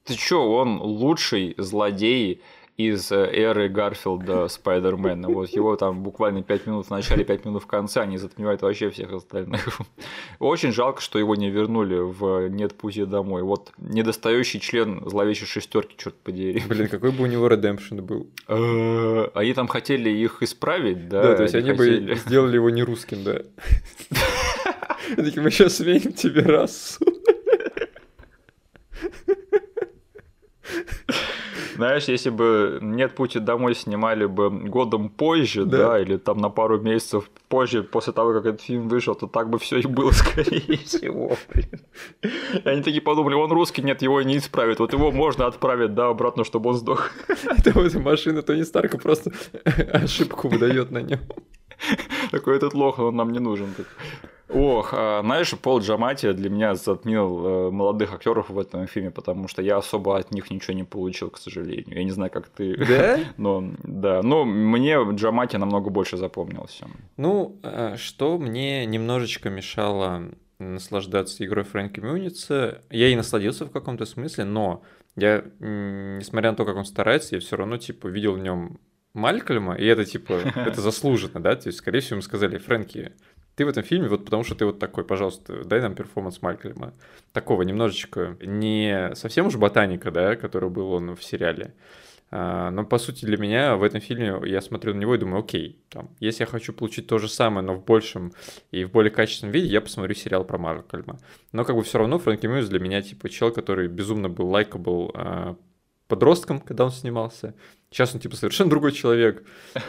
Ты чё, он лучший злодей из э, эры Гарфилда Спайдермена. Вот его там буквально 5 минут в начале, 5 минут в конце, они затмевают вообще всех остальных. Очень жалко, что его не вернули в «Нет пути домой». Вот недостающий член зловещей шестерки, черт подери. Блин, какой бы у него редемпшн был. Э, они там хотели их исправить, да? Да, то есть они бы сделали его не русским, да. Такие, мы сейчас сменим тебе расу. Знаешь, если бы «Нет пути домой» снимали бы годом позже, да. да, или там на пару месяцев позже, после того, как этот фильм вышел, то так бы все и было, скорее всего. Блин. И они такие подумали, он русский, нет, его не исправит. Вот его можно отправить, да, обратно, чтобы он сдох. Это вот машина Тони Старка просто ошибку выдает на нем. Такой этот лох, он нам не нужен. Ох, а, знаешь, Пол Джамати для меня затмил э, молодых актеров в этом фильме, потому что я особо от них ничего не получил, к сожалению. Я не знаю, как ты. Да? Но да, но мне Джамати намного больше запомнился. Ну, а, что мне немножечко мешало наслаждаться игрой Фрэнки Мюница, я и насладился в каком-то смысле, но я, несмотря на то, как он старается, я все равно типа видел в нем Малькольма, и это типа, это заслуженно, да, то есть, скорее всего, ему сказали, Фрэнки, ты в этом фильме вот потому, что ты вот такой, пожалуйста, дай нам перформанс Малькольма. Такого немножечко не совсем уж ботаника, да, который был он в сериале, а, но, по сути, для меня в этом фильме я смотрю на него и думаю, окей, там, если я хочу получить то же самое, но в большем и в более качественном виде, я посмотрю сериал про Малькольма. Но как бы все равно Фрэнки Мунис для меня типа чел, который безумно был likeable э, подростком, когда он снимался. Сейчас он типа совершенно другой человек.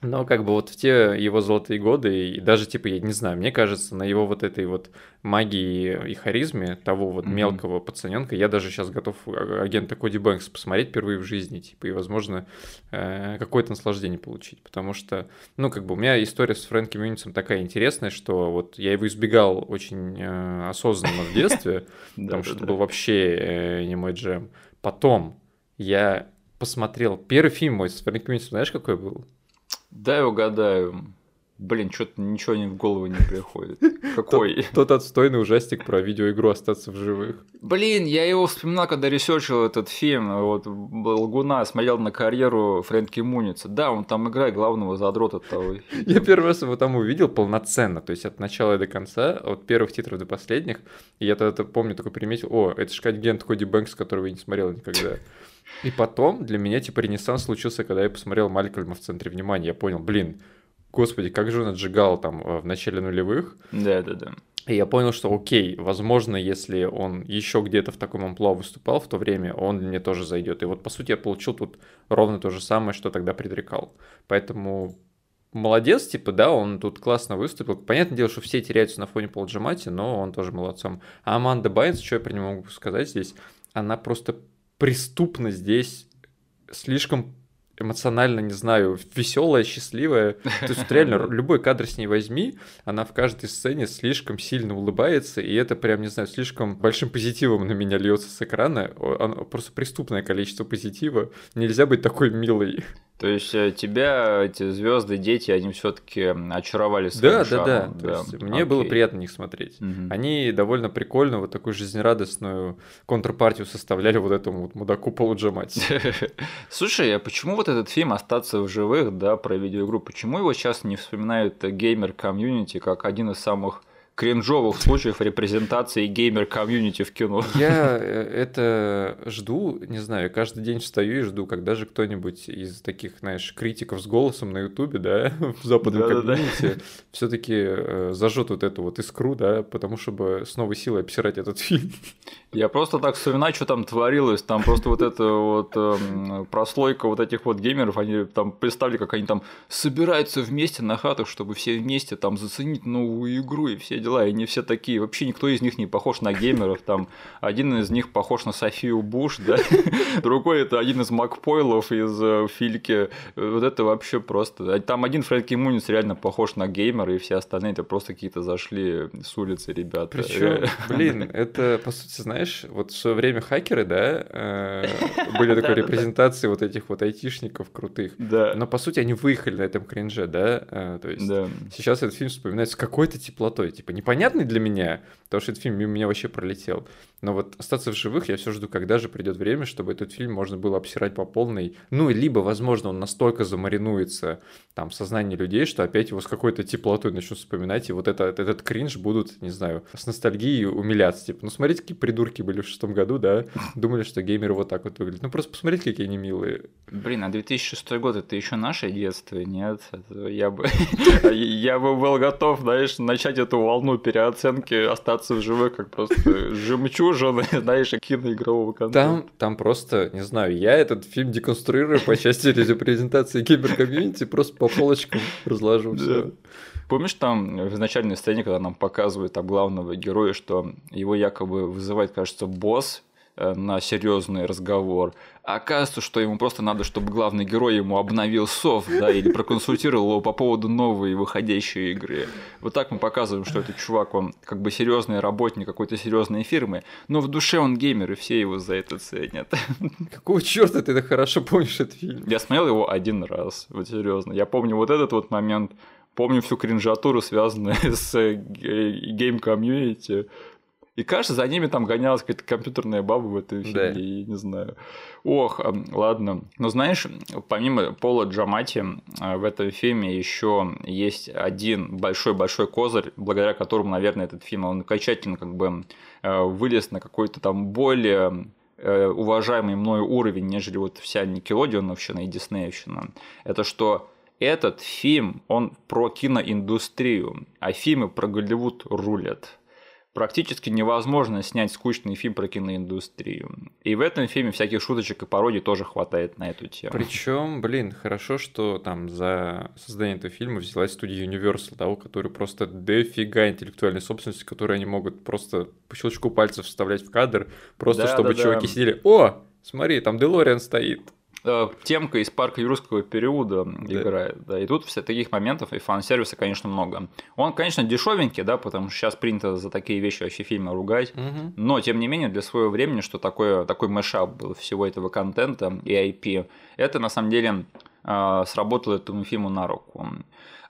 Но как бы вот в те его золотые годы, и даже типа, я не знаю, мне кажется, на его вот этой вот магии и харизме того вот mm-hmm. мелкого пацаненка, я даже сейчас готов а, агента Коди Бэнкс посмотреть впервые в жизни, типа, и, возможно, э, какое-то наслаждение получить. Потому что, ну, как бы у меня история с Фрэнки Мюнисом такая интересная, что вот я его избегал очень э, осознанно в детстве, потому что был вообще э, не мой джем. Потом я посмотрел первый фильм мой с Фрэнки Мюнисом, знаешь, какой был? Дай угадаю. Блин, что-то ничего не в голову не приходит. Какой? Тот, тот отстойный ужастик про видеоигру «Остаться в живых». Блин, я его вспоминал, когда ресерчил этот фильм. Вот Лгуна смотрел на карьеру Фрэнки Муница. Да, он там играет главного задрота того. Я первый раз его там увидел полноценно, то есть от начала и до конца, от первых титров до последних. И я тогда помню, такой приметил, о, это же агент Коди Бэнкс, которого я не смотрел никогда. И потом для меня типа ренессанс случился, когда я посмотрел Малькольма в центре внимания. Я понял, блин, господи, как же он отжигал там э, в начале нулевых. Да, да, да. И я понял, что окей, возможно, если он еще где-то в таком амплуа выступал в то время, он мне тоже зайдет. И вот, по сути, я получил тут ровно то же самое, что тогда предрекал. Поэтому молодец, типа, да, он тут классно выступил. Понятное дело, что все теряются на фоне Пол Джамати, но он тоже молодцом. А Аманда Байнс, что я про него могу сказать здесь, она просто преступно здесь слишком эмоционально, не знаю, веселая, счастливая. То есть реально любой кадр с ней возьми, она в каждой сцене слишком сильно улыбается, и это прям, не знаю, слишком большим позитивом на меня льется с экрана. Оно просто преступное количество позитива. Нельзя быть такой милой. То есть э, тебя эти звезды, дети, они все-таки очаровали своим да, шармом. Да, да, да. Есть, мне было приятно на них смотреть. Угу. Они довольно прикольно вот такую жизнерадостную контрпартию составляли вот этому вот мудаку Полу Джамати. Слушай, а почему вот этот фильм «Остаться в живых», да, про видеоигру, почему его сейчас не вспоминают геймер-комьюнити как один из самых кринжовых случаев репрезентации геймер-комьюнити в кино. Я э, это жду, не знаю, каждый день встаю и жду, когда же кто-нибудь из таких, знаешь, критиков с голосом на ютубе, да, в западном да, комьюнити да, все таки э, зажжет вот эту вот искру, да, потому чтобы с новой силой обсирать этот фильм. Я просто так вспоминаю, что там творилось, там просто вот эта вот э, прослойка вот этих вот геймеров, они там представили, как они там собираются вместе на хатах, чтобы все вместе там заценить новую игру и все дела, и они все такие, вообще никто из них не похож на геймеров, там один из них похож на Софию Буш, да, другой это один из Макпойлов из э, Фильки, вот это вообще просто, там один Фрэнки Мунис реально похож на геймера, и все остальные это просто какие-то зашли с улицы ребята. Причем, блин, это, по сути, знаешь, вот в свое время хакеры, да, э, были такой репрезентации вот этих вот айтишников крутых, да. но, по сути, они выехали на этом кринже, да, э, то есть сейчас этот фильм вспоминается с какой-то теплотой, типа, непонятный для меня, потому что этот фильм мимо меня вообще пролетел. Но вот остаться в живых я все жду, когда же придет время, чтобы этот фильм можно было обсирать по полной. Ну, либо, возможно, он настолько замаринуется там в сознании людей, что опять его с какой-то теплотой начнут вспоминать, и вот это, этот кринж будут, не знаю, с ностальгией умиляться. Типа, ну смотрите, какие придурки были в шестом году, да, думали, что геймеры вот так вот выглядят. Ну просто посмотрите, какие они милые. Блин, а 2006 год это еще наше детство, нет? Я бы, я бы был готов, знаешь, начать эту волну переоценки, остаться в живых, как просто жемчужины, знаешь, киноигрового контента. Там, там просто, не знаю, я этот фильм деконструирую по части репрезентации киберкомьюнити, просто по полочкам разложу все. Помнишь там в начальной сцене, когда нам показывают там главного героя, что его якобы вызывает, кажется, босс на серьезный разговор. А оказывается, что ему просто надо, чтобы главный герой ему обновил софт, да, или проконсультировал его по поводу новой выходящей игры. Вот так мы показываем, что этот чувак, он как бы серьезный работник какой-то серьезной фирмы, но в душе он геймер, и все его за это ценят. Какого черта ты так хорошо помнишь этот фильм? Я смотрел его один раз, вот серьезно. Я помню вот этот вот момент, помню всю кринжатуру, связанную с э, гейм-комьюнити, И кажется, за ними там гонялась какая-то компьютерная баба в этой фильме, да. я не знаю. Ох, ладно. Но знаешь, помимо Пола Джамати э, в этом фильме еще есть один большой-большой козырь, благодаря которому, наверное, этот фильм он окончательно как бы э, вылез на какой-то там более э, уважаемый мною уровень, нежели вот вся Никелодионовщина и Диснеевщина. Это что этот фильм, он про киноиндустрию, а фильмы про Голливуд рулят практически невозможно снять скучный фильм про киноиндустрию. И в этом фильме всяких шуточек и пародий тоже хватает на эту тему. Причем, блин, хорошо, что там за создание этого фильма взялась студия Universal, да, у которой просто дофига интеллектуальной собственности, которую они могут просто по щелчку пальцев вставлять в кадр, просто да, чтобы да, чуваки да. сидели, о, смотри, там Делориан стоит. Э, темка из парка юрского периода да. играет, да, и тут все таких моментов и фан-сервиса, конечно, много. Он, конечно, дешевенький, да, потому что сейчас принято за такие вещи вообще фильмы ругать, угу. но, тем не менее, для своего времени, что такое, такой мэшап был всего этого контента и IP, это, на самом деле, э, сработало этому фильму на руку.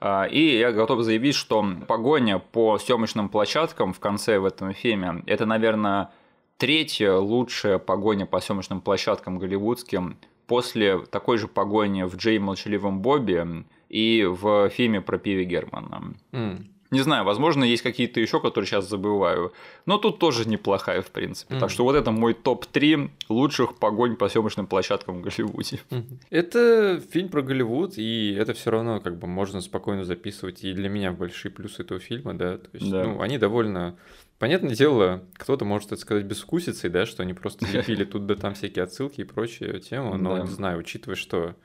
Э, и я готов заявить, что погоня по съемочным площадкам в конце в этом фильме, это, наверное, третья лучшая погоня по съемочным площадкам голливудским после такой же погони в Джей Молчаливом Бобби и в фильме про Пиви Германа. Mm. Не знаю, возможно, есть какие-то еще, которые сейчас забываю. Но тут тоже неплохая, в принципе. Mm-hmm. Так что вот это мой топ-3 лучших погонь по съемочным площадкам в Голливуде. Mm-hmm. Это фильм про Голливуд, и это все равно как бы можно спокойно записывать. И для меня большие плюсы этого фильма, да. То есть, да. ну, они довольно Понятное дело, кто-то может это сказать безвкусицей, да, что они просто лепили тут да там всякие отсылки и прочие темы, но да. не знаю, учитывая, что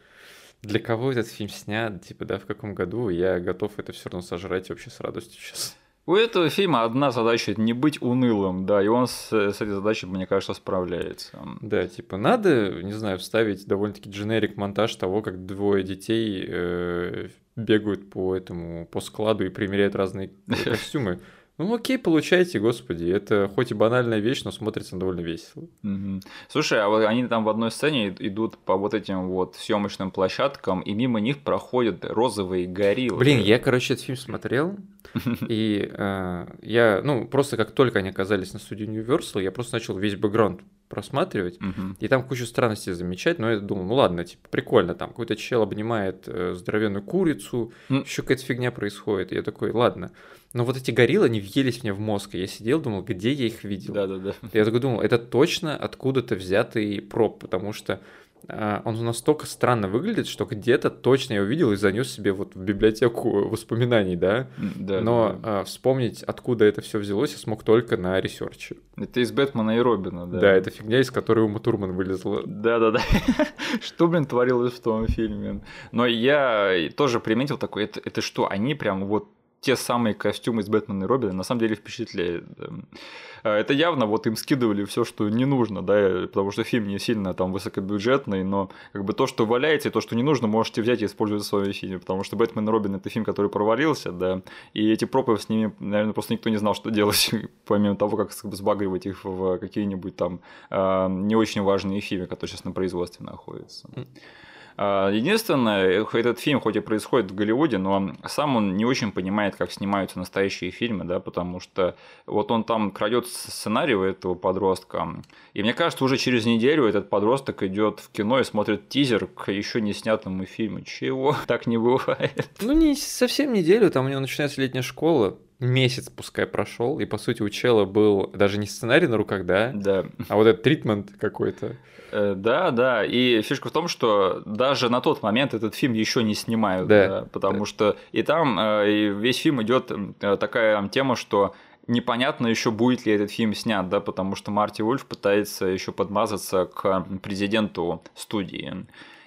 для кого этот фильм снят, типа, да, в каком году, я готов это все равно сожрать вообще с радостью сейчас. У этого фильма одна задача – не быть унылым, да, и он с, с этой задачей, мне кажется, справляется. Да, типа, надо, не знаю, вставить довольно-таки дженерик монтаж того, как двое детей э, бегают по этому, по складу и примеряют разные костюмы. Ну окей, получайте, господи. Это хоть и банальная вещь, но смотрится довольно весело. Угу. Слушай, а вот они там в одной сцене идут по вот этим вот съемочным площадкам, и мимо них проходят розовые гориллы. Блин, я, короче, этот фильм смотрел, и э, я, ну, просто как только они оказались на студии Universal, я просто начал весь бэкграунд просматривать, угу. и там кучу странностей замечать, но я думал, ну ладно, типа, прикольно, там какой-то чел обнимает э, здоровенную курицу, еще какая-то фигня происходит, и я такой, ладно. Но вот эти гориллы, они въелись мне в мозг, я сидел, думал, где я их видел. Да-да-да. Я такой думал, это точно откуда-то взятый проб, потому что а, он настолько странно выглядит, что где-то точно я увидел и занес себе вот в библиотеку воспоминаний, да. Да. Но да. А, вспомнить, откуда это все взялось, я смог только на ресерче. Это из Бэтмена и Робина, да. Да, это фигня, из которой Ума Турман вылезла. Да, да, да. Что, блин, творилось в том фильме? Но я тоже приметил такой, это, это что, они прям вот те самые костюмы из Бэтмена и Робина на самом деле впечатляют. А, это явно вот им скидывали все, что не нужно, да, потому что фильм не сильно там высокобюджетный, но как бы то, что валяется, и то, что не нужно, можете взять и использовать в своем фильме, потому что Бэтмен и Робин это фильм, который провалился, да, и эти пропы с ними, наверное, просто никто не знал, что делать, помимо того, как сбагривать их в какие-нибудь там э, не очень важные фильмы, которые сейчас на производстве находятся. А, единственное, этот фильм хоть и происходит в Голливуде, но сам он не очень понимает, как снимаются настоящие фильмы, да, потому что вот он там крадет сценарий у этого подростка, и мне кажется, уже через неделю этот подросток идет в кино и смотрит тизер к еще не снятому фильму. Чего? Так не бывает. Ну, не совсем неделю, там у него начинается летняя школа, месяц пускай прошел, и по сути у чела был даже не сценарий на руках, да? Да. А вот этот тритмент какой-то. Э, да, да. И фишка в том, что даже на тот момент этот фильм еще не снимают, да, да потому да. что и там э, и весь фильм идет э, такая тема, что непонятно еще будет ли этот фильм снят, да, потому что Марти Ульф пытается еще подмазаться к президенту студии.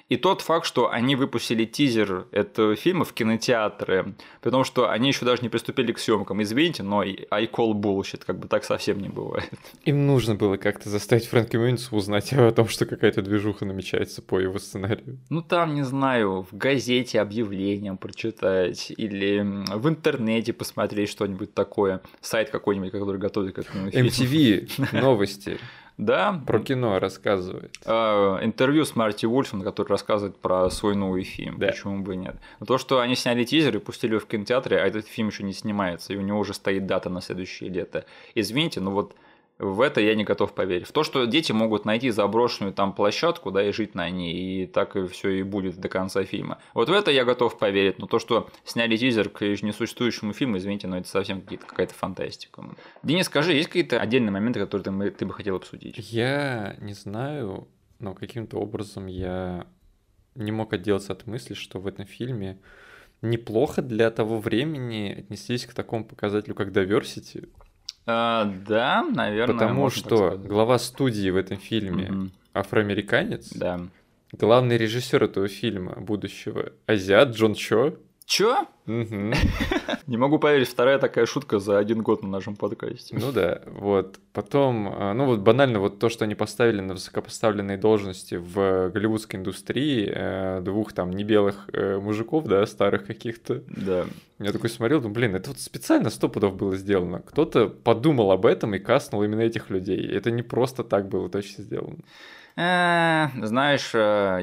И тот факт, что они выпустили тизер этого фильма в кинотеатры, потому что они еще даже не приступили к съемкам. Извините, но I call bullshit, как бы так совсем не бывает. Им нужно было как-то заставить Фрэнка Мюнису узнать о том, что какая-то движуха намечается по его сценарию. Ну там, не знаю, в газете объявлением прочитать или в интернете посмотреть что-нибудь такое. Сайт какой-нибудь, который готовит к этому фильму. MTV, новости. Да. Про кино рассказывает. Э, интервью с Марти Вульфом, который рассказывает про свой новый фильм. Да. Почему бы нет? Но то, что они сняли тизер и пустили его в кинотеатре, а этот фильм еще не снимается, и у него уже стоит дата на следующее лето. Извините, но вот В это я не готов поверить. В то, что дети могут найти заброшенную там площадку, да, и жить на ней, и так и все и будет до конца фильма. Вот в это я готов поверить, но то, что сняли тизер к несуществующему фильму, извините, но это совсем какая-то фантастика. Денис, скажи, есть какие-то отдельные моменты, которые ты, ты бы хотел обсудить? Я не знаю, но каким-то образом я не мог отделаться от мысли, что в этом фильме неплохо для того времени отнеслись к такому показателю, как diversity. А, да, наверное. Потому что глава студии в этом фильме угу. афроамериканец. Да. Главный режиссер этого фильма будущего азиат Джон Чо. Чё? Угу. Не могу поверить, вторая такая шутка за один год на нашем подкасте. Ну да, вот. Потом, а, ну вот банально вот то, что они поставили на высокопоставленные должности в голливудской индустрии э, двух там небелых э, мужиков, да, старых каких-то. Да. Я такой смотрел, думаю, блин, это вот специально сто пудов было сделано. Кто-то подумал об этом и каснул именно этих людей. Это не просто так было точно сделано. Э, знаешь,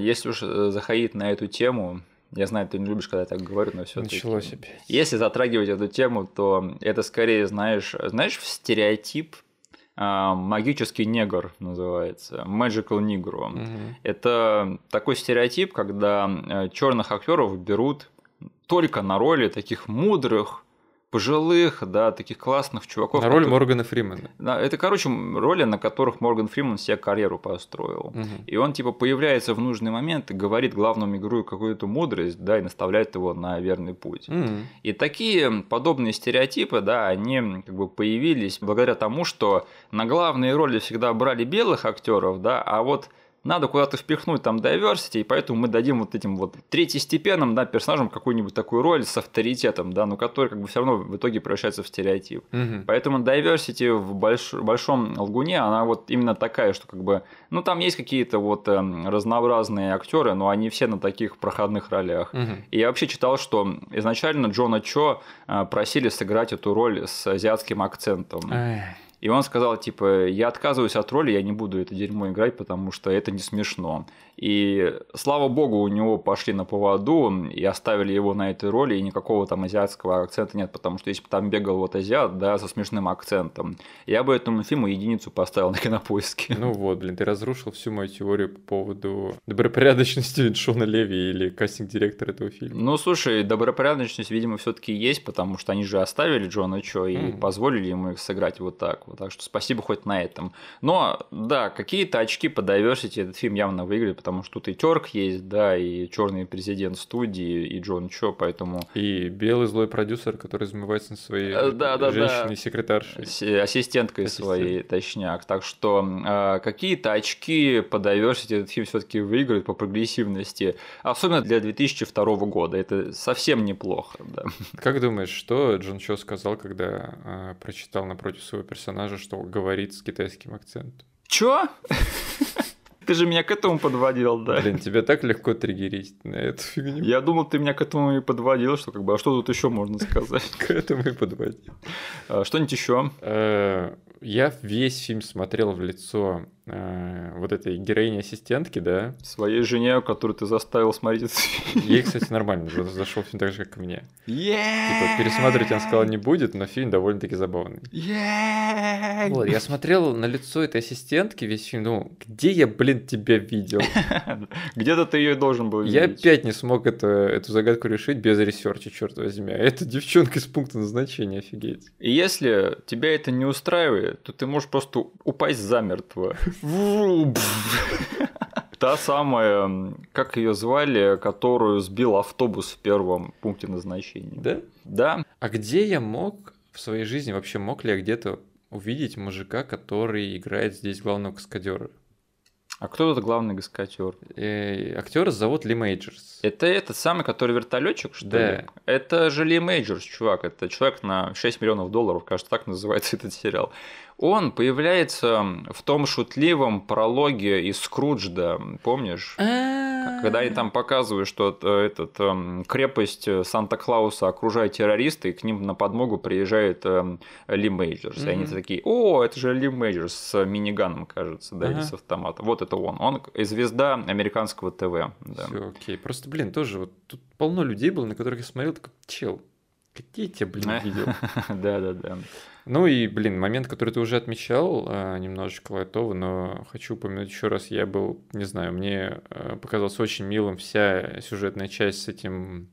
если уж заходить на эту тему, я знаю, ты не любишь, когда я так говорю, но все таки Началось опять. Если затрагивать эту тему, то это скорее, знаешь, знаешь, стереотип а, магический негр называется, magical negro. Угу. Это такой стереотип, когда э, черных актеров берут только на роли таких мудрых, пожилых, да, таких классных чуваков. На роль которые... Моргана Фримена. Это, короче, роли, на которых Морган Фриман себе карьеру построил. Угу. И он, типа, появляется в нужный момент и говорит главному игру какую-то мудрость, да, и наставляет его на верный путь. Угу. И такие подобные стереотипы, да, они как бы появились благодаря тому, что на главные роли всегда брали белых актеров, да, а вот надо куда-то впихнуть там diversity, и поэтому мы дадим вот этим вот третьестепенным да, персонажам какую-нибудь такую роль с авторитетом, да, но который как бы все равно в итоге превращается в стереотип. Угу. Поэтому diversity в больш... большом лгуне, она вот именно такая, что как бы, ну там есть какие-то вот э, разнообразные актеры, но они все на таких проходных ролях. Угу. И я вообще читал, что изначально Джона Чо э, просили сыграть эту роль с азиатским акцентом. Эх. И он сказал, типа, я отказываюсь от роли, я не буду это дерьмо играть, потому что это не смешно. И слава богу, у него пошли на поводу и оставили его на этой роли, и никакого там азиатского акцента нет, потому что если бы там бегал вот азиат, да, со смешным акцентом, я бы этому фильму единицу поставил на кинопоиске. Ну вот, блин, ты разрушил всю мою теорию по поводу добропорядочности Шона Леви или кастинг-директора этого фильма. Ну, слушай, добропорядочность, видимо, все таки есть, потому что они же оставили Джона Чо и mm. позволили ему их сыграть вот так вот. Так что спасибо хоть на этом. Но, да, какие-то очки по diversity этот фильм явно выиграли, потому что тут и Терк есть, да, и черный президент студии, и Джон Чо, поэтому... И белый злой продюсер, который измывается на своей э, да, да, женщиной-секретаршей. Да. Ассистенткой Ассистент. своей, точняк. Так что э, какие-то очки по diversity этот фильм все таки выиграет по прогрессивности, особенно для 2002 года. Это совсем неплохо, да. Как думаешь, что Джон Чо сказал, когда э, прочитал напротив своего персонажа, что говорит с китайским акцентом? Чё? Ты же меня к этому подводил, да. Блин, тебе так легко триггерить на эту фигню. Я думал, ты меня к этому и подводил, что как бы, а что тут еще можно сказать? К этому и подводил. А, что-нибудь еще? Э, я весь фильм смотрел в лицо э, вот этой героини-ассистентки, да. Своей жене, которую ты заставил смотреть этот фильм. Ей, кстати, нормально, зашел фильм так же, как и мне. Yeah! Типа, пересматривать она сказала не будет, но фильм довольно-таки забавный. Yeah! Вот, я смотрел на лицо этой ассистентки весь фильм, думал, где я, блин, тебя видел? Где-то ты ее должен был видеть. Я опять не смог это, эту загадку решить без ресерча, черт возьми. А это девчонка из пункта назначения, офигеть. И если тебя это не устраивает, то ты можешь просто упасть замертво. Та самая, как ее звали, которую сбил автобус в первом пункте назначения. Да? Да. А где я мог в своей жизни, вообще мог ли я где-то увидеть мужика, который играет здесь главного каскадера? А кто этот главный каскадер? Э, актера зовут Ли Мейджерс. Это этот самый, который вертолетчик, что да. ли? Это же Ли Мейджерс, чувак. Это человек на 6 миллионов долларов, кажется, так называется этот сериал он появляется в том шутливом прологе из Скруджда, помнишь? А. Когда они там показывают, что э, этот, эм, крепость Санта-Клауса окружает террористы, и к ним на подмогу приезжает эм, Ли Мейджерс. И они такие, о, это же Ли Мейджерс с миниганом, кажется, да, или с автоматом. Вот это он. Он звезда американского ТВ. Все окей. Просто, блин, тоже вот тут полно людей было, на которых я смотрел, такой, чел, где я тебя, блин, видел? Да-да-да. Ну и, блин, момент, который ты уже отмечал, а, немножечко лайтово, но хочу упомянуть еще раз, я был, не знаю, мне а, показалось очень милым вся сюжетная часть с этим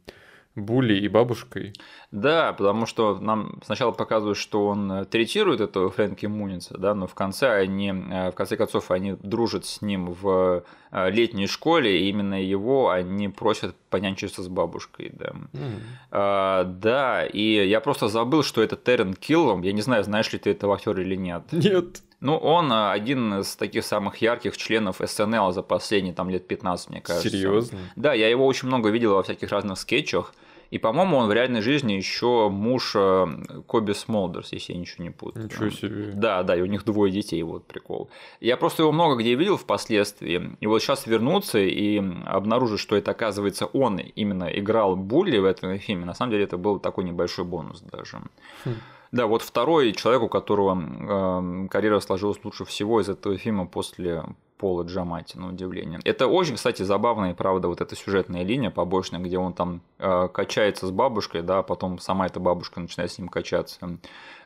Були и бабушкой. Да, потому что нам сначала показывают, что он э, третирует этого Фрэнки Муница, да, но в конце они, э, в конце концов, они дружат с ним в э, летней школе, и именно его они просят понянчиться с бабушкой, да. Mm. А, да, и я просто забыл, что это Террен Киллом. Я не знаю, знаешь ли ты этого актера или нет. Нет. Ну, он один из таких самых ярких членов СНЛ за последние там лет 15, мне кажется. Серьезно? Да, я его очень много видел во всяких разных скетчах. И, по-моему, он в реальной жизни еще муж э, Коби Смолдерс, если я ничего не путаю. Ничего себе. Да, да, и у них двое детей, вот прикол. Я просто его много где видел впоследствии. И вот сейчас вернуться и обнаружить, что это, оказывается, он именно играл Булли в этом фильме, на самом деле это был такой небольшой бонус даже. Хм. Да, вот второй человек, у которого э, карьера сложилась лучше всего из этого фильма после Пола Джамати, на удивление. Это очень, кстати, забавная, правда, вот эта сюжетная линия побочная, где он там э, качается с бабушкой, да, потом сама эта бабушка начинает с ним качаться.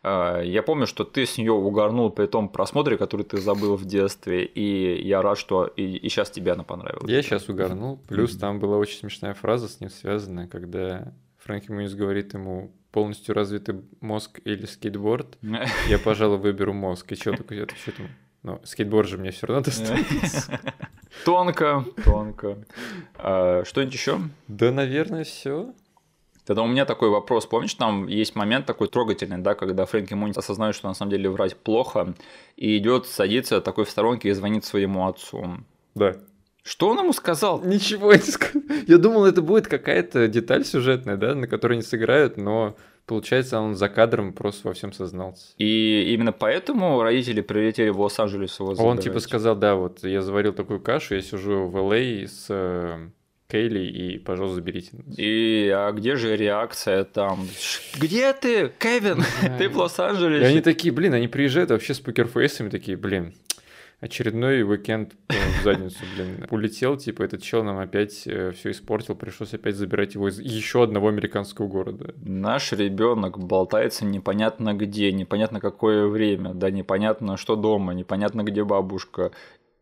Э, я помню, что ты с нее угорнул при том просмотре, который ты забыл в детстве, и я рад, что и, и сейчас тебе она понравилась. Я сейчас угорнул. Плюс там была очень смешная фраза с ним связанная, когда Фрэнки Мьюнис говорит ему полностью развитый мозг или скейтборд, я, пожалуй, выберу мозг. И тот такой отвечает ему? Но скейтборд же мне все равно достанется. Тонко, тонко. А, что-нибудь еще? Да, наверное, все. Тогда у меня такой вопрос. Помнишь, там есть момент такой трогательный, да, когда Фрэнки Мунис осознает, что на самом деле врать плохо, и идет садиться такой в сторонке и звонит своему отцу. Да. Что он ему сказал? Ничего не сказал. Я думал, это будет какая-то деталь сюжетная, да, на которой они сыграют, но Получается, он за кадром просто во всем сознался. И именно поэтому родители прилетели в Лос-Анджелес его забирать. Он типа сказал, да, вот я заварил такую кашу, я сижу в Л.А. с э, Кейли, и, пожалуйста, заберите. И а где же реакция там? Где ты, Кевин? Ты в Лос-Анджелесе? И они такие, блин, они приезжают вообще с покерфейсами, такие, блин, очередной уикенд в задницу, блин. Улетел, типа, этот чел нам опять э, все испортил, пришлось опять забирать его из еще одного американского города. Наш ребенок болтается непонятно где, непонятно какое время, да, непонятно что дома, непонятно где бабушка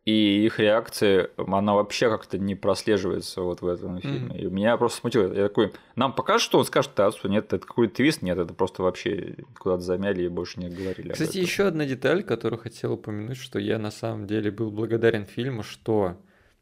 и их реакция, она вообще как-то не прослеживается вот в этом фильме. Mm. И меня просто смутило. Я такой, нам покажут, что он скажет отцу, нет, это какой-то твист, нет, это просто вообще куда-то замяли и больше не говорили. Кстати, еще одна деталь, которую хотел упомянуть, что я на самом деле был благодарен фильму, что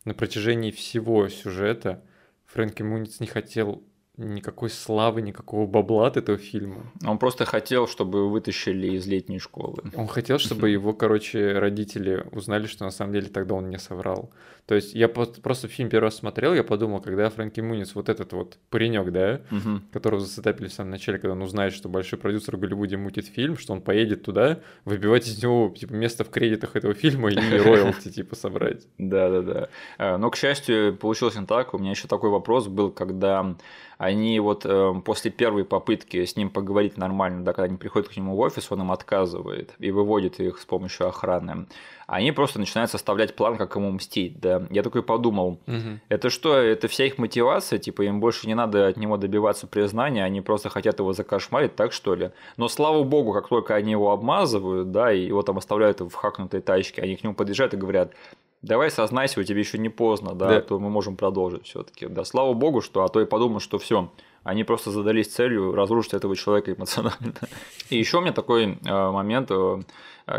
на протяжении всего сюжета Фрэнки Муниц не хотел никакой славы, никакого бабла от этого фильма. Он просто хотел, чтобы вытащили из летней школы. Он хотел, чтобы его, короче, родители узнали, что на самом деле тогда он не соврал. То есть я просто фильм первый раз смотрел, я подумал, когда Фрэнки Мунис, вот этот вот паренек, да, угу. которого засетапили в самом начале, когда он узнает, что большой продюсер в Голливуде мутит фильм, что он поедет туда, выбивать из него типа место в кредитах этого фильма и роялти типа собрать. Да-да-да. А, но, к счастью, получилось не так. У меня еще такой вопрос был, когда они вот э, после первой попытки с ним поговорить нормально, да, когда они приходят к нему в офис, он им отказывает и выводит их с помощью охраны. Они просто начинают составлять план, как ему мстить, да. Я такой подумал, угу. это что, это вся их мотивация, типа им больше не надо от него добиваться признания, они просто хотят его закошмарить, так что ли? Но слава богу, как только они его обмазывают, да, и его там оставляют в хакнутой тачке, они к нему подъезжают и говорят, давай сознайся, у тебя еще не поздно, да, да. то мы можем продолжить все-таки. Да, слава богу, что, а то я подумал, что все, они просто задались целью разрушить этого человека эмоционально. И еще у меня такой э, момент, Э,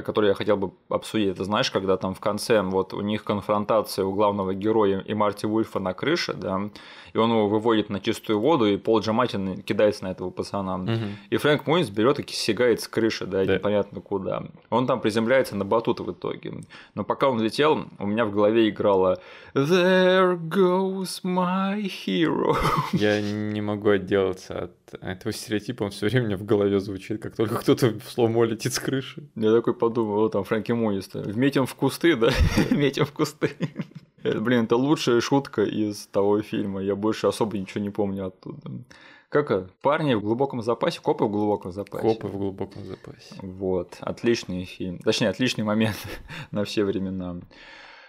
который я хотел бы обсудить. Это знаешь, когда там в конце вот у них конфронтация у главного героя и Марти Вульфа на крыше, да, и он его выводит на чистую воду, и Пол Джаматин кидается на этого пацана. Угу. И Фрэнк Муинс берет и сигает с крыши, да, да, непонятно куда. Он там приземляется на батут в итоге. Но пока он летел, у меня в голове играла There goes my hero. Я не могу отделаться от этого стереотипа, он все время у меня в голове звучит, как только кто-то в сломо летит с крыши. Я такой подумал, вот там Фрэнки Мунис, вметим в кусты, да, вметим в кусты. Блин, это лучшая шутка из того фильма, я больше особо ничего не помню оттуда. Как парни в глубоком запасе, копы в глубоком запасе. Копы в глубоком запасе. Вот, отличный фильм. Точнее, отличный момент на все времена.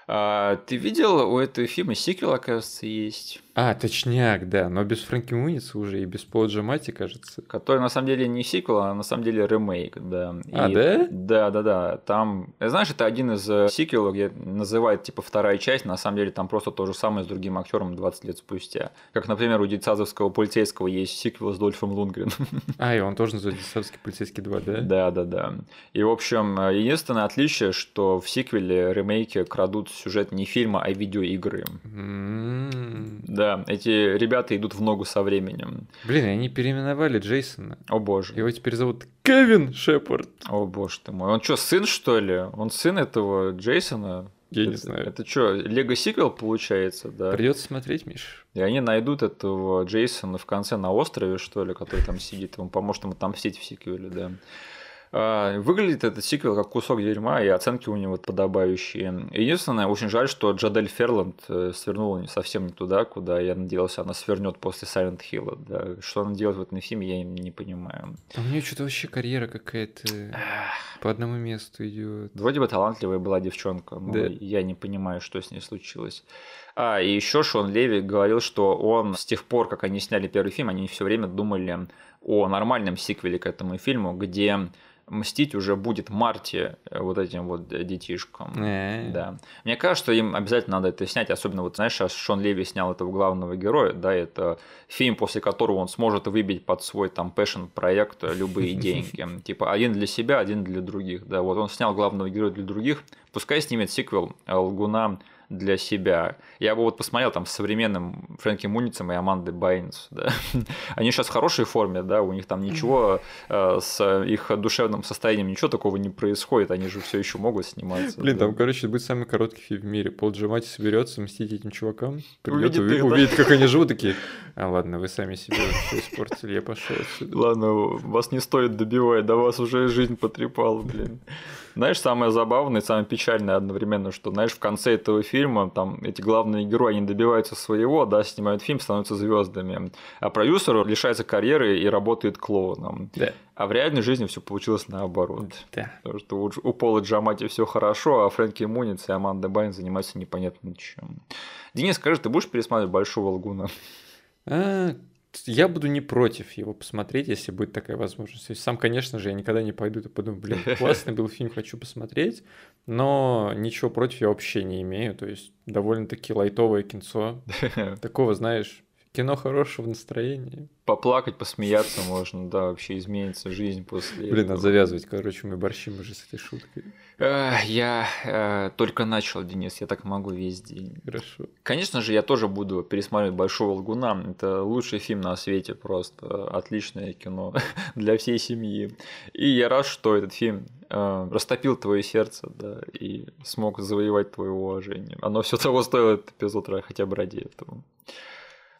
А, ты видел, у этого фильма сиквел, оказывается, есть? А, точняк, да, но без Фрэнки Муница уже и без Пола Джамати, кажется. Который на самом деле не сиквел, а на самом деле ремейк, да. А, да? Да, да, да. Там, знаешь, это один из э, сиквелов, где называют типа вторая часть, на самом деле там просто то же самое с другим актером 20 лет спустя. Как, например, у Дицазовского полицейского есть сиквел с Дольфом Лунгреном. А, и он тоже называется Дицазовский полицейский 2, да? Да, да, да. И, в общем, э, единственное отличие, что в сиквеле, ремейке крадут сюжет не фильма, а видеоигры. М-м. Да, эти ребята идут в ногу со временем. Блин, они переименовали Джейсона. О боже. Его теперь зовут Кевин Шепард. О боже ты мой. Он что, сын, что ли? Он сын этого Джейсона? Я это, не знаю. Это что, Лего сиквел получается, да? Придется смотреть, Миш. И они найдут этого Джейсона в конце на острове, что ли, который там сидит, он поможет ему отомстить в сиквеле, да. А, Выглядит этот сиквел как кусок дерьма, и оценки у него подобающие. Единственное, очень жаль, что Джадель Ферланд э, свернула не совсем не туда, куда я надеялся, она свернет после Silent Hill. Да. Что она делает в этом фильме, я не понимаю. А у нее что-то вообще карьера какая-то по одному месту идет. Вроде бы талантливая была девчонка, но Да. я не понимаю, что с ней случилось. А, и еще Шон Леви говорил, что он с тех пор, как они сняли первый фильм, они все время думали о нормальном сиквеле к этому фильму, где мстить уже будет Марти э, вот этим вот детишкам. Э. Да. Мне кажется, что им обязательно надо это снять, особенно вот, знаешь, сейчас Шон Леви снял этого главного героя, да, это фильм, после которого он сможет выбить под свой там passion project любые деньги. Типа один для себя, один для других, да, вот он снял главного героя для других, пускай снимет сиквел э, Лгуна для себя. Я бы вот посмотрел там с современным Фрэнки Муницем и Амандой Байнс, да. Они сейчас в хорошей форме, да, у них там ничего э, с их душевным состоянием, ничего такого не происходит, они же все еще могут сниматься. Блин, да. там, короче, будет самый короткий фильм в мире. Пол Джамати соберется мстить этим чувакам. Придет, Увидит уви- их, да. увидит, как они живут, такие. А ладно, вы сами себе все испортили, я пошел отсюда. Ладно, вас не стоит добивать, да вас уже жизнь потрепала, блин. Знаешь, самое забавное и самое печальное одновременно, что, знаешь, в конце этого фильма там эти главные герои, они добиваются своего, да, снимают фильм, становятся звездами, а продюсер лишается карьеры и работает клоуном. Да. А в реальной жизни все получилось наоборот. Да. Потому что у, у Пола Джамати все хорошо, а Фрэнки Муниц и Аманда Байн занимаются непонятно чем. Денис, скажи, ты будешь пересматривать Большого Лгуна? А, я буду не против его посмотреть, если будет такая возможность. То есть сам, конечно же, я никогда не пойду и подумаю, блин, классный был фильм, хочу посмотреть, но ничего против я вообще не имею. То есть довольно-таки лайтовое кинцо. Такого, знаешь, кино хорошего настроения. Поплакать, посмеяться можно, да, вообще изменится жизнь после Блин, надо этого. завязывать, короче, мы борщим уже с этой шуткой. Я э, только начал, Денис, я так могу весь день. Хорошо. Конечно же, я тоже буду пересматривать «Большого лгуна». Это лучший фильм на свете, просто отличное кино для всей семьи. И я рад, что этот фильм э, растопил твое сердце, да, и смог завоевать твое уважение. Оно все того стоило, этот эпизод, хотя бы ради этого.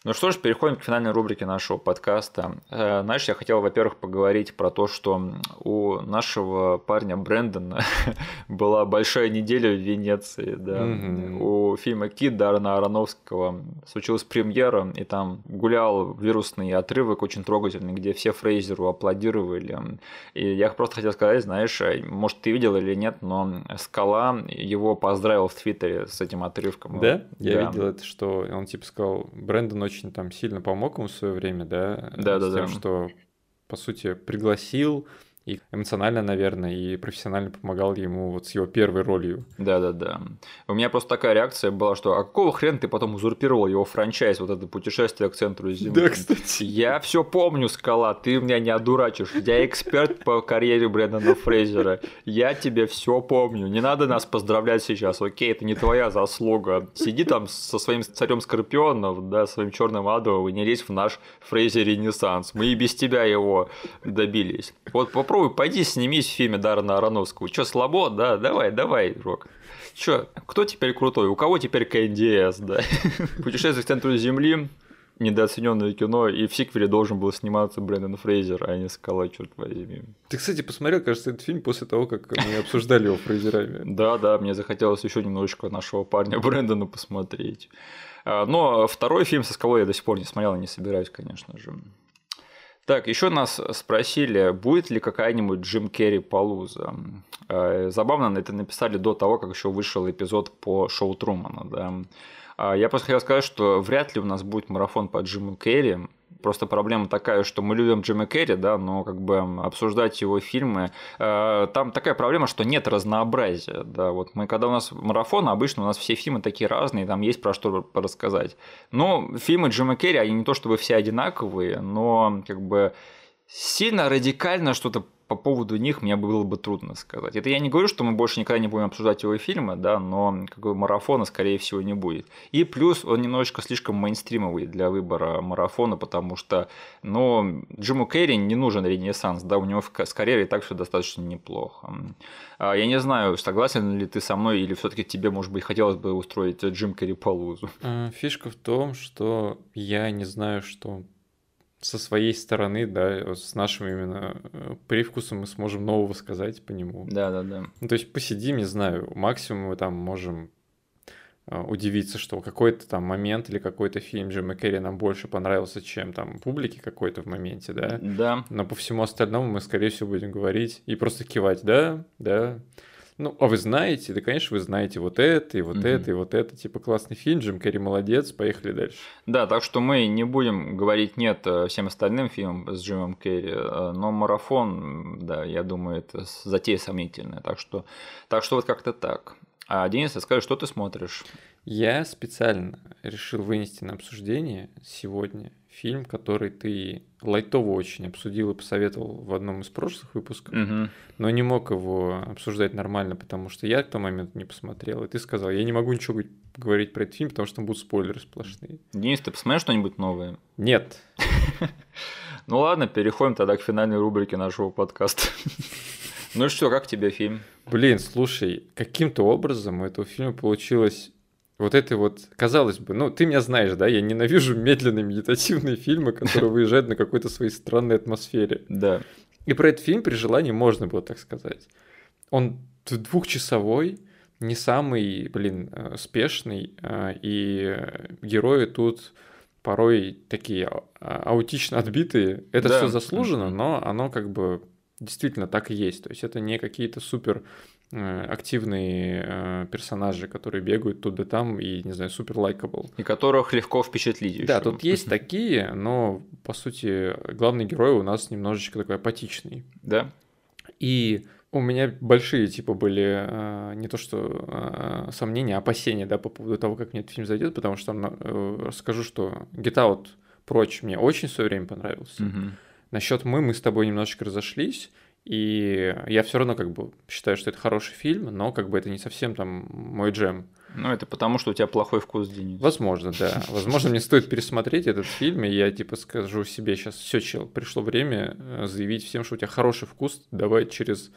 Ну что ж, переходим к финальной рубрике нашего подкаста. Э, Знаешь, я хотел, во-первых, поговорить про то, что у нашего парня Брэндона была большая неделя в Венеции. Да. Мгм. У фильма «Кит» Дарна Ароновского случилась премьера, и там гулял вирусный отрывок очень трогательный, где все Фрейзеру аплодировали. И я просто хотел сказать, знаешь, э, может, ты видел или нет, но Скала его поздравил в Твиттере с этим отрывком. Да? Я Да. видел это, что он типа сказал, Брэндон очень там сильно помог ему в свое время, да? Да, да, С тем, да. что, по сути, пригласил и эмоционально, наверное, и профессионально помогал ему вот с его первой ролью. Да-да-да. У меня просто такая реакция была, что а какого хрена ты потом узурпировал его франчайз, вот это путешествие к центру Земли? кстати. Я все помню, Скала, ты меня не одурачишь. Я эксперт по карьере Брэндона Фрейзера. Я тебе все помню. Не надо нас поздравлять сейчас, окей, это не твоя заслуга. Сиди там со своим царем Скорпионов, да, своим черным адом, и не лезь в наш Фрейзер Ренессанс. Мы и без тебя его добились. Вот попробуй, пойди снимись в фильме Дарна Ароновского. Че, слабо? Да, давай, давай, Рок. Че, кто теперь крутой? У кого теперь КНДС, да? Путешествие к центру Земли, недооцененное кино, и в сиквеле должен был сниматься Брэндон Фрейзер, а не Скала, черт возьми. Ты, кстати, посмотрел, кажется, этот фильм после того, как мы обсуждали его фрейзерами. Да, да, мне захотелось еще немножечко нашего парня Брэндона посмотреть. А, Но второй фильм со скалой я до сих пор не смотрел и не собираюсь, конечно же. Так, еще нас спросили, будет ли какая-нибудь Джим Керри Палуза. Э, Забавно, это написали до того, как еще вышел эпизод по шоу Трумана, да. А я просто хотел сказать, что вряд ли у нас будет марафон по Джиму Керри. Просто проблема такая, что мы любим Джима Керри, да, но как бы обсуждать его фильмы, э, там такая проблема, что нет разнообразия, да, вот мы, когда у нас марафон, обычно у нас все фильмы такие разные, там есть про что рассказать. Но фильмы Джима Керри, они не то чтобы все одинаковые, но как бы сильно радикально что-то по поводу них мне было бы трудно сказать. Это я не говорю, что мы больше никогда не будем обсуждать его фильмы, да, но как бы марафона, скорее всего, не будет. И плюс он немножечко слишком мейнстримовый для выбора марафона, потому что, ну, Джиму Керри не нужен ренессанс, да, у него с карьерой и так все достаточно неплохо. А я не знаю, согласен ли ты со мной, или все таки тебе, может быть, хотелось бы устроить Джим Керри Палузу? Фишка в том, что я не знаю, что со своей стороны, да, с нашим именно э, привкусом мы сможем нового сказать по нему. Да, да, да. Ну, то есть посидим, не знаю, максимум мы там можем э, удивиться, что какой-то там момент или какой-то фильм Джима Керри нам больше понравился, чем там публике какой-то в моменте, да? Да. Но по всему остальному мы, скорее всего, будем говорить и просто кивать, да, да, ну, а вы знаете, да, конечно, вы знаете вот это, и вот угу. это, и вот это. Типа классный фильм, Джим Керри молодец, поехали дальше. Да, так что мы не будем говорить нет э, всем остальным фильмам с Джимом Керри, э, но марафон, да, я думаю, это затея сомнительная. Так что, так что вот как-то так. А Денис, скажи, что ты смотришь? Я специально решил вынести на обсуждение сегодня фильм, который ты лайтово очень обсудил и посоветовал в одном из прошлых выпусков, угу. но не мог его обсуждать нормально, потому что я к тому моменту не посмотрел. И ты сказал, я не могу ничего говорить про этот фильм, потому что там будут спойлеры сплошные. Денис, ты посмотрел что-нибудь новое? Нет. Ну ладно, переходим тогда к финальной рубрике нашего подкаста. Ну что, как тебе фильм? Блин, слушай, каким-то образом у этого фильма получилось вот это вот, казалось бы, ну, ты меня знаешь, да, я ненавижу медленные медитативные фильмы, которые выезжают на какой-то своей странной атмосфере. Да. И про этот фильм при желании можно было так сказать. Он двухчасовой, не самый, блин, э, спешный, э, и герои тут порой такие а, аутично отбитые. Это да. все заслужено, но оно как бы действительно так и есть. То есть это не какие-то супер активные э, персонажи, которые бегают тут и там и, не знаю, супер лайкабл. И которых легко впечатлить. Да, тут есть такие, но, по сути, главный герой у нас немножечко такой апатичный. Да. И у меня большие, типа, были э, не то что э, сомнения, а опасения, да, по поводу того, как мне этот фильм зайдет, потому что там э, скажу, что Get Out прочь мне очень в свое время понравился. Угу. Насчет мы, мы с тобой немножечко разошлись. И я все равно как бы считаю, что это хороший фильм, но как бы это не совсем там мой джем. Ну, это потому, что у тебя плохой вкус, Денис. Возможно, да. Возможно, мне стоит пересмотреть этот фильм, и я типа скажу себе сейчас, все, чел, пришло время э, заявить всем, что у тебя хороший вкус, давай через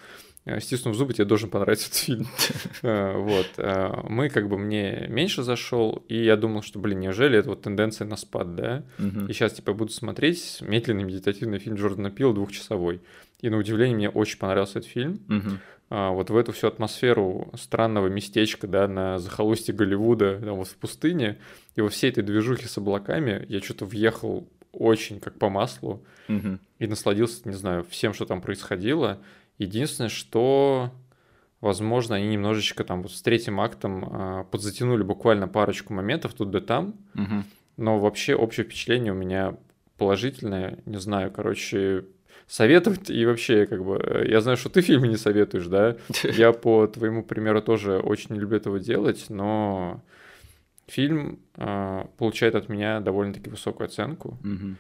стиснув зубы, тебе должен понравиться этот фильм. Э, вот. Мы, как бы, мне меньше зашел, и я думал, что, блин, неужели это вот тенденция на спад, да? И сейчас, типа, буду смотреть медленный медитативный фильм Джордана Пила двухчасовой. И на удивление мне очень понравился этот фильм. А, вот в эту всю атмосферу странного местечка, да, на захолустье Голливуда, там вот в пустыне, и во всей этой движухе с облаками я что-то въехал очень как по маслу и насладился, не знаю, всем, что там происходило. Единственное, что, возможно, они немножечко там вот с третьим актом а, подзатянули буквально парочку моментов тут да там, угу. но вообще общее впечатление у меня положительное, не знаю, короче, советовать и вообще как бы э, я знаю, что ты фильмы не советуешь, да? Я по твоему примеру тоже очень не люблю этого делать, но фильм э, получает от меня довольно-таки высокую оценку. Угу.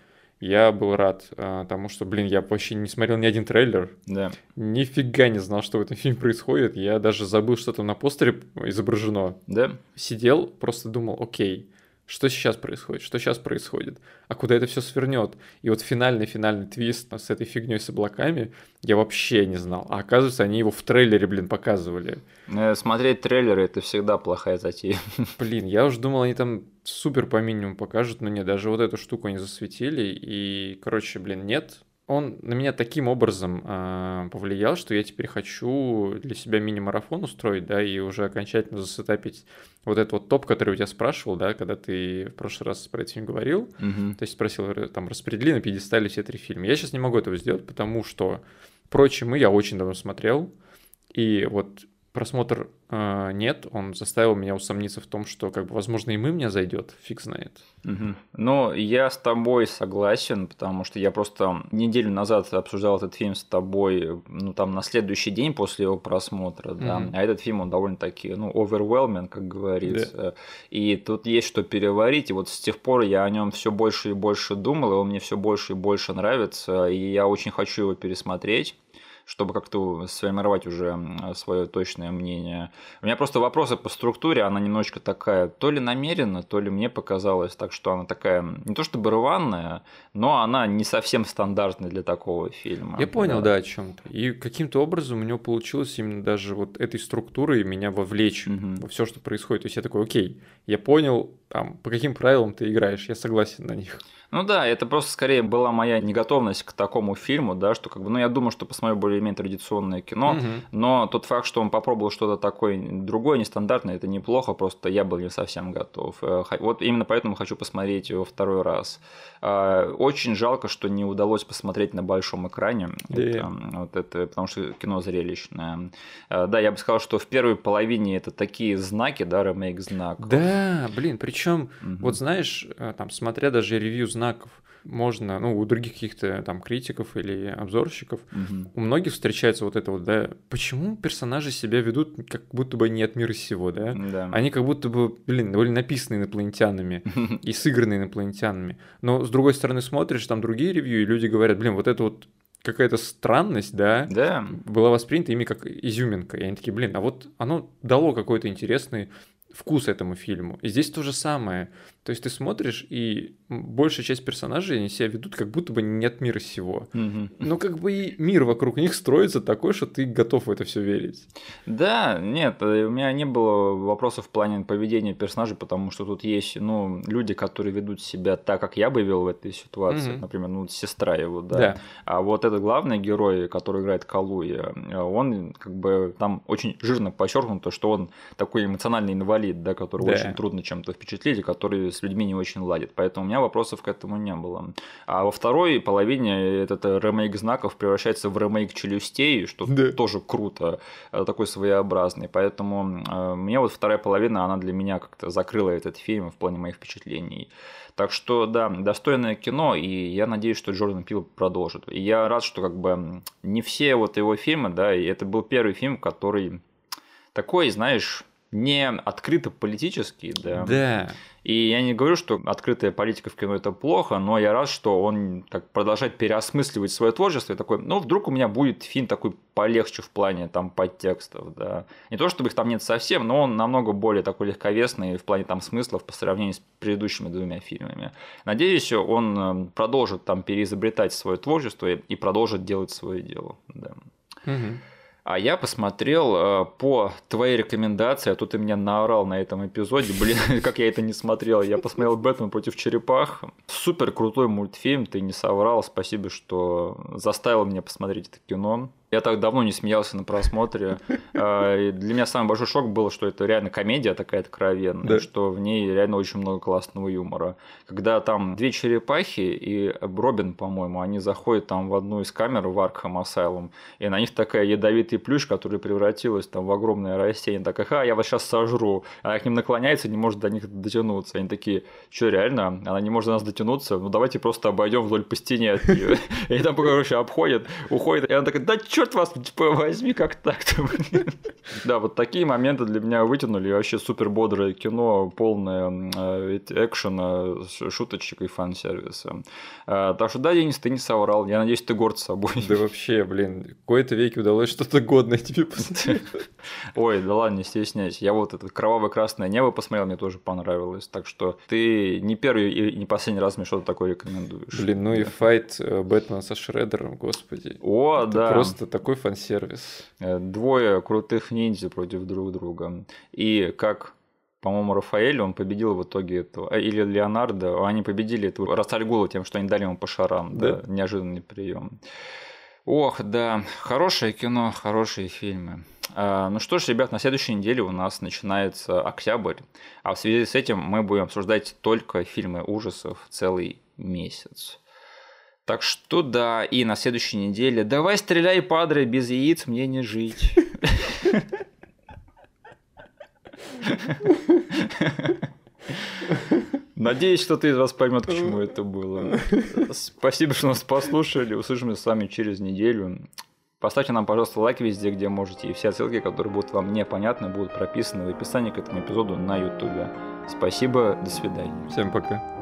Я был рад э, тому, что, блин, я вообще не смотрел ни один трейлер. Да. Нифига не знал, что в этом фильме происходит. Я даже забыл, что там на постере изображено. Да. Сидел, просто думал, окей, что сейчас происходит, что сейчас происходит, а куда это все свернет. И вот финальный-финальный твист с этой фигней с облаками я вообще не знал. А оказывается, они его в трейлере, блин, показывали. Э, смотреть трейлеры это всегда плохая затея. Блин, я уже думал, они там супер по минимуму покажут, но нет, даже вот эту штуку они засветили. И, короче, блин, нет, он на меня таким образом э, повлиял, что я теперь хочу для себя мини-марафон устроить, да, и уже окончательно засетапить вот этот вот топ, который у тебя спрашивал, да, когда ты в прошлый раз про этим говорил, угу. то есть спросил, там, распредели на пьедестале все три фильма. Я сейчас не могу этого сделать, потому что «Прочие мы» я очень давно смотрел, и вот просмотр э, нет, он заставил меня усомниться в том, что, как бы, возможно, и мы мне зайдет, фиг знает. Угу. Ну, я с тобой согласен, потому что я просто неделю назад обсуждал этот фильм с тобой, ну, там, на следующий день после его просмотра, да, угу. а этот фильм, он довольно-таки, ну, overwhelming, как говорится, да. и тут есть что переварить, и вот с тех пор я о нем все больше и больше думал, и он мне все больше и больше нравится, и я очень хочу его пересмотреть чтобы как-то сформировать уже свое точное мнение. У меня просто вопросы по структуре, она немножечко такая, то ли намеренно, то ли мне показалось, так что она такая, не то чтобы рваная, но она не совсем стандартная для такого фильма. Я понял, да, да о чем-то. И каким-то образом у него получилось именно даже вот этой структурой меня вовлечь угу. во все, что происходит. То есть я такой, окей, я понял, там, по каким правилам ты играешь, я согласен на них. Ну да, это просто скорее была моя неготовность к такому фильму, да, что как бы, ну я думаю, что посмотрю более-менее традиционное кино, угу. но тот факт, что он попробовал что-то такое другое, нестандартное, это неплохо, просто я был не совсем готов. Э, вот именно поэтому хочу посмотреть его второй раз. А, очень жалко, что не удалось посмотреть на большом экране, да. это, вот это, потому что кино зрелищное. А, да, я бы сказал, что в первой половине это такие знаки, да, ремейк знаков. Да, блин, причем угу. вот знаешь, э, там, смотря даже ревью знаков, можно, ну, у других каких-то там критиков или обзорщиков, угу. у многих встречается вот это вот, да, почему персонажи себя ведут как будто бы не от мира сего, да? да. Они как будто бы, блин, были написаны инопланетянами и сыграны инопланетянами. Но с другой стороны смотришь, там другие ревью, и люди говорят, блин, вот это вот какая-то странность, да, да, была воспринята ими как изюминка. И они такие, блин, а вот оно дало какой-то интересный вкус этому фильму. И здесь то же самое. То есть ты смотришь, и большая часть персонажей они себя ведут, как будто бы нет мира сего. Угу. Но как бы и мир вокруг них строится такой, что ты готов в это все верить. Да, нет, э, у меня не было вопросов в плане поведения персонажей, потому что тут есть, ну, люди, которые ведут себя так, как я бы вел в этой ситуации. Угу. Например, ну, сестра его, да. да. А вот этот главный герой, который играет Калуя, э, он как бы там очень жирно подчеркнуто, что он такой эмоциональный инвалид, да, который да. очень трудно чем-то впечатлить, и который с людьми не очень ладит. Поэтому у меня вопросов к этому не было. А во второй половине этот ремейк знаков превращается в ремейк челюстей, что да. тоже круто, э, такой своеобразный. Поэтому э, мне вот вторая половина, она для меня как-то закрыла этот фильм в плане моих впечатлений. Так что, да, достойное кино, и я надеюсь, что Джордан Пил продолжит. И я рад, что как бы не все вот его фильмы, да, и это был первый фильм, который такой, знаешь, не открыто политический, да. Да. И я не говорю, что открытая политика в кино это плохо, но я рад, что он так продолжает переосмысливать свое творчество и такой, ну, вдруг у меня будет фильм такой полегче в плане там подтекстов, да. Не то, чтобы их там нет совсем, но он намного более такой легковесный в плане там смыслов по сравнению с предыдущими двумя фильмами. Надеюсь, он э, продолжит там переизобретать свое творчество и продолжит делать свое дело, да. Угу. А я посмотрел э, по твоей рекомендации, а тут ты меня наорал на этом эпизоде, блин, как я это не смотрел. Я посмотрел «Бэтмен против черепах». Супер крутой мультфильм, ты не соврал. Спасибо, что заставил меня посмотреть это кино. Я так давно не смеялся на просмотре. А, для меня самый большой шок был, что это реально комедия такая откровенная, да. что в ней реально очень много классного юмора. Когда там две черепахи и Робин, по-моему, они заходят там в одну из камер в Arkham Asylum, и на них такая ядовитый плюш, который превратилась там в огромное растение. Такая, ха, я вас сейчас сожру. Она к ним наклоняется, не может до них дотянуться. Они такие, что реально? Она не может до нас дотянуться? Ну давайте просто обойдем вдоль по стене от нее. И там, короче, обходит, уходит. И она такая, да черт вас, типа, возьми, как так-то, Да, вот такие моменты для меня вытянули. Вообще супер бодрое кино, полное э, экшена, шуточек и фан-сервиса. А, так что да, Денис, ты не соврал. Я надеюсь, ты горд собой. Да вообще, блин, какой-то веке удалось что-то годное тебе посмотреть. Ой, да ладно, не стесняйся. Я вот это кроваво-красное небо посмотрел, мне тоже понравилось. Так что ты не первый и не последний раз мне что-то такое рекомендуешь. Блин, ну и файт э, Бэтмена со Шреддером, господи. О, да. Просто такой фан-сервис. Э, двое крутых ниндзя против друг друга. И как по-моему, Рафаэль, он победил в итоге этого, э, или Леонардо, они победили этого Растальгула тем, что они дали ему по шарам, да, да неожиданный прием. Ох, да, хорошее кино, хорошие фильмы. А, ну что ж, ребят, на следующей неделе у нас начинается октябрь, а в связи с этим мы будем обсуждать только фильмы ужасов целый месяц. Так что да, и на следующей неделе давай стреляй, падре, без яиц мне не жить. Надеюсь, кто-то из вас поймет, к чему это было. Спасибо, что нас послушали. Услышимся с вами через неделю. Поставьте нам, пожалуйста, лайк везде, где можете, и все ссылки, которые будут вам непонятны, будут прописаны в описании к этому эпизоду на YouTube. Спасибо, до свидания. Всем пока.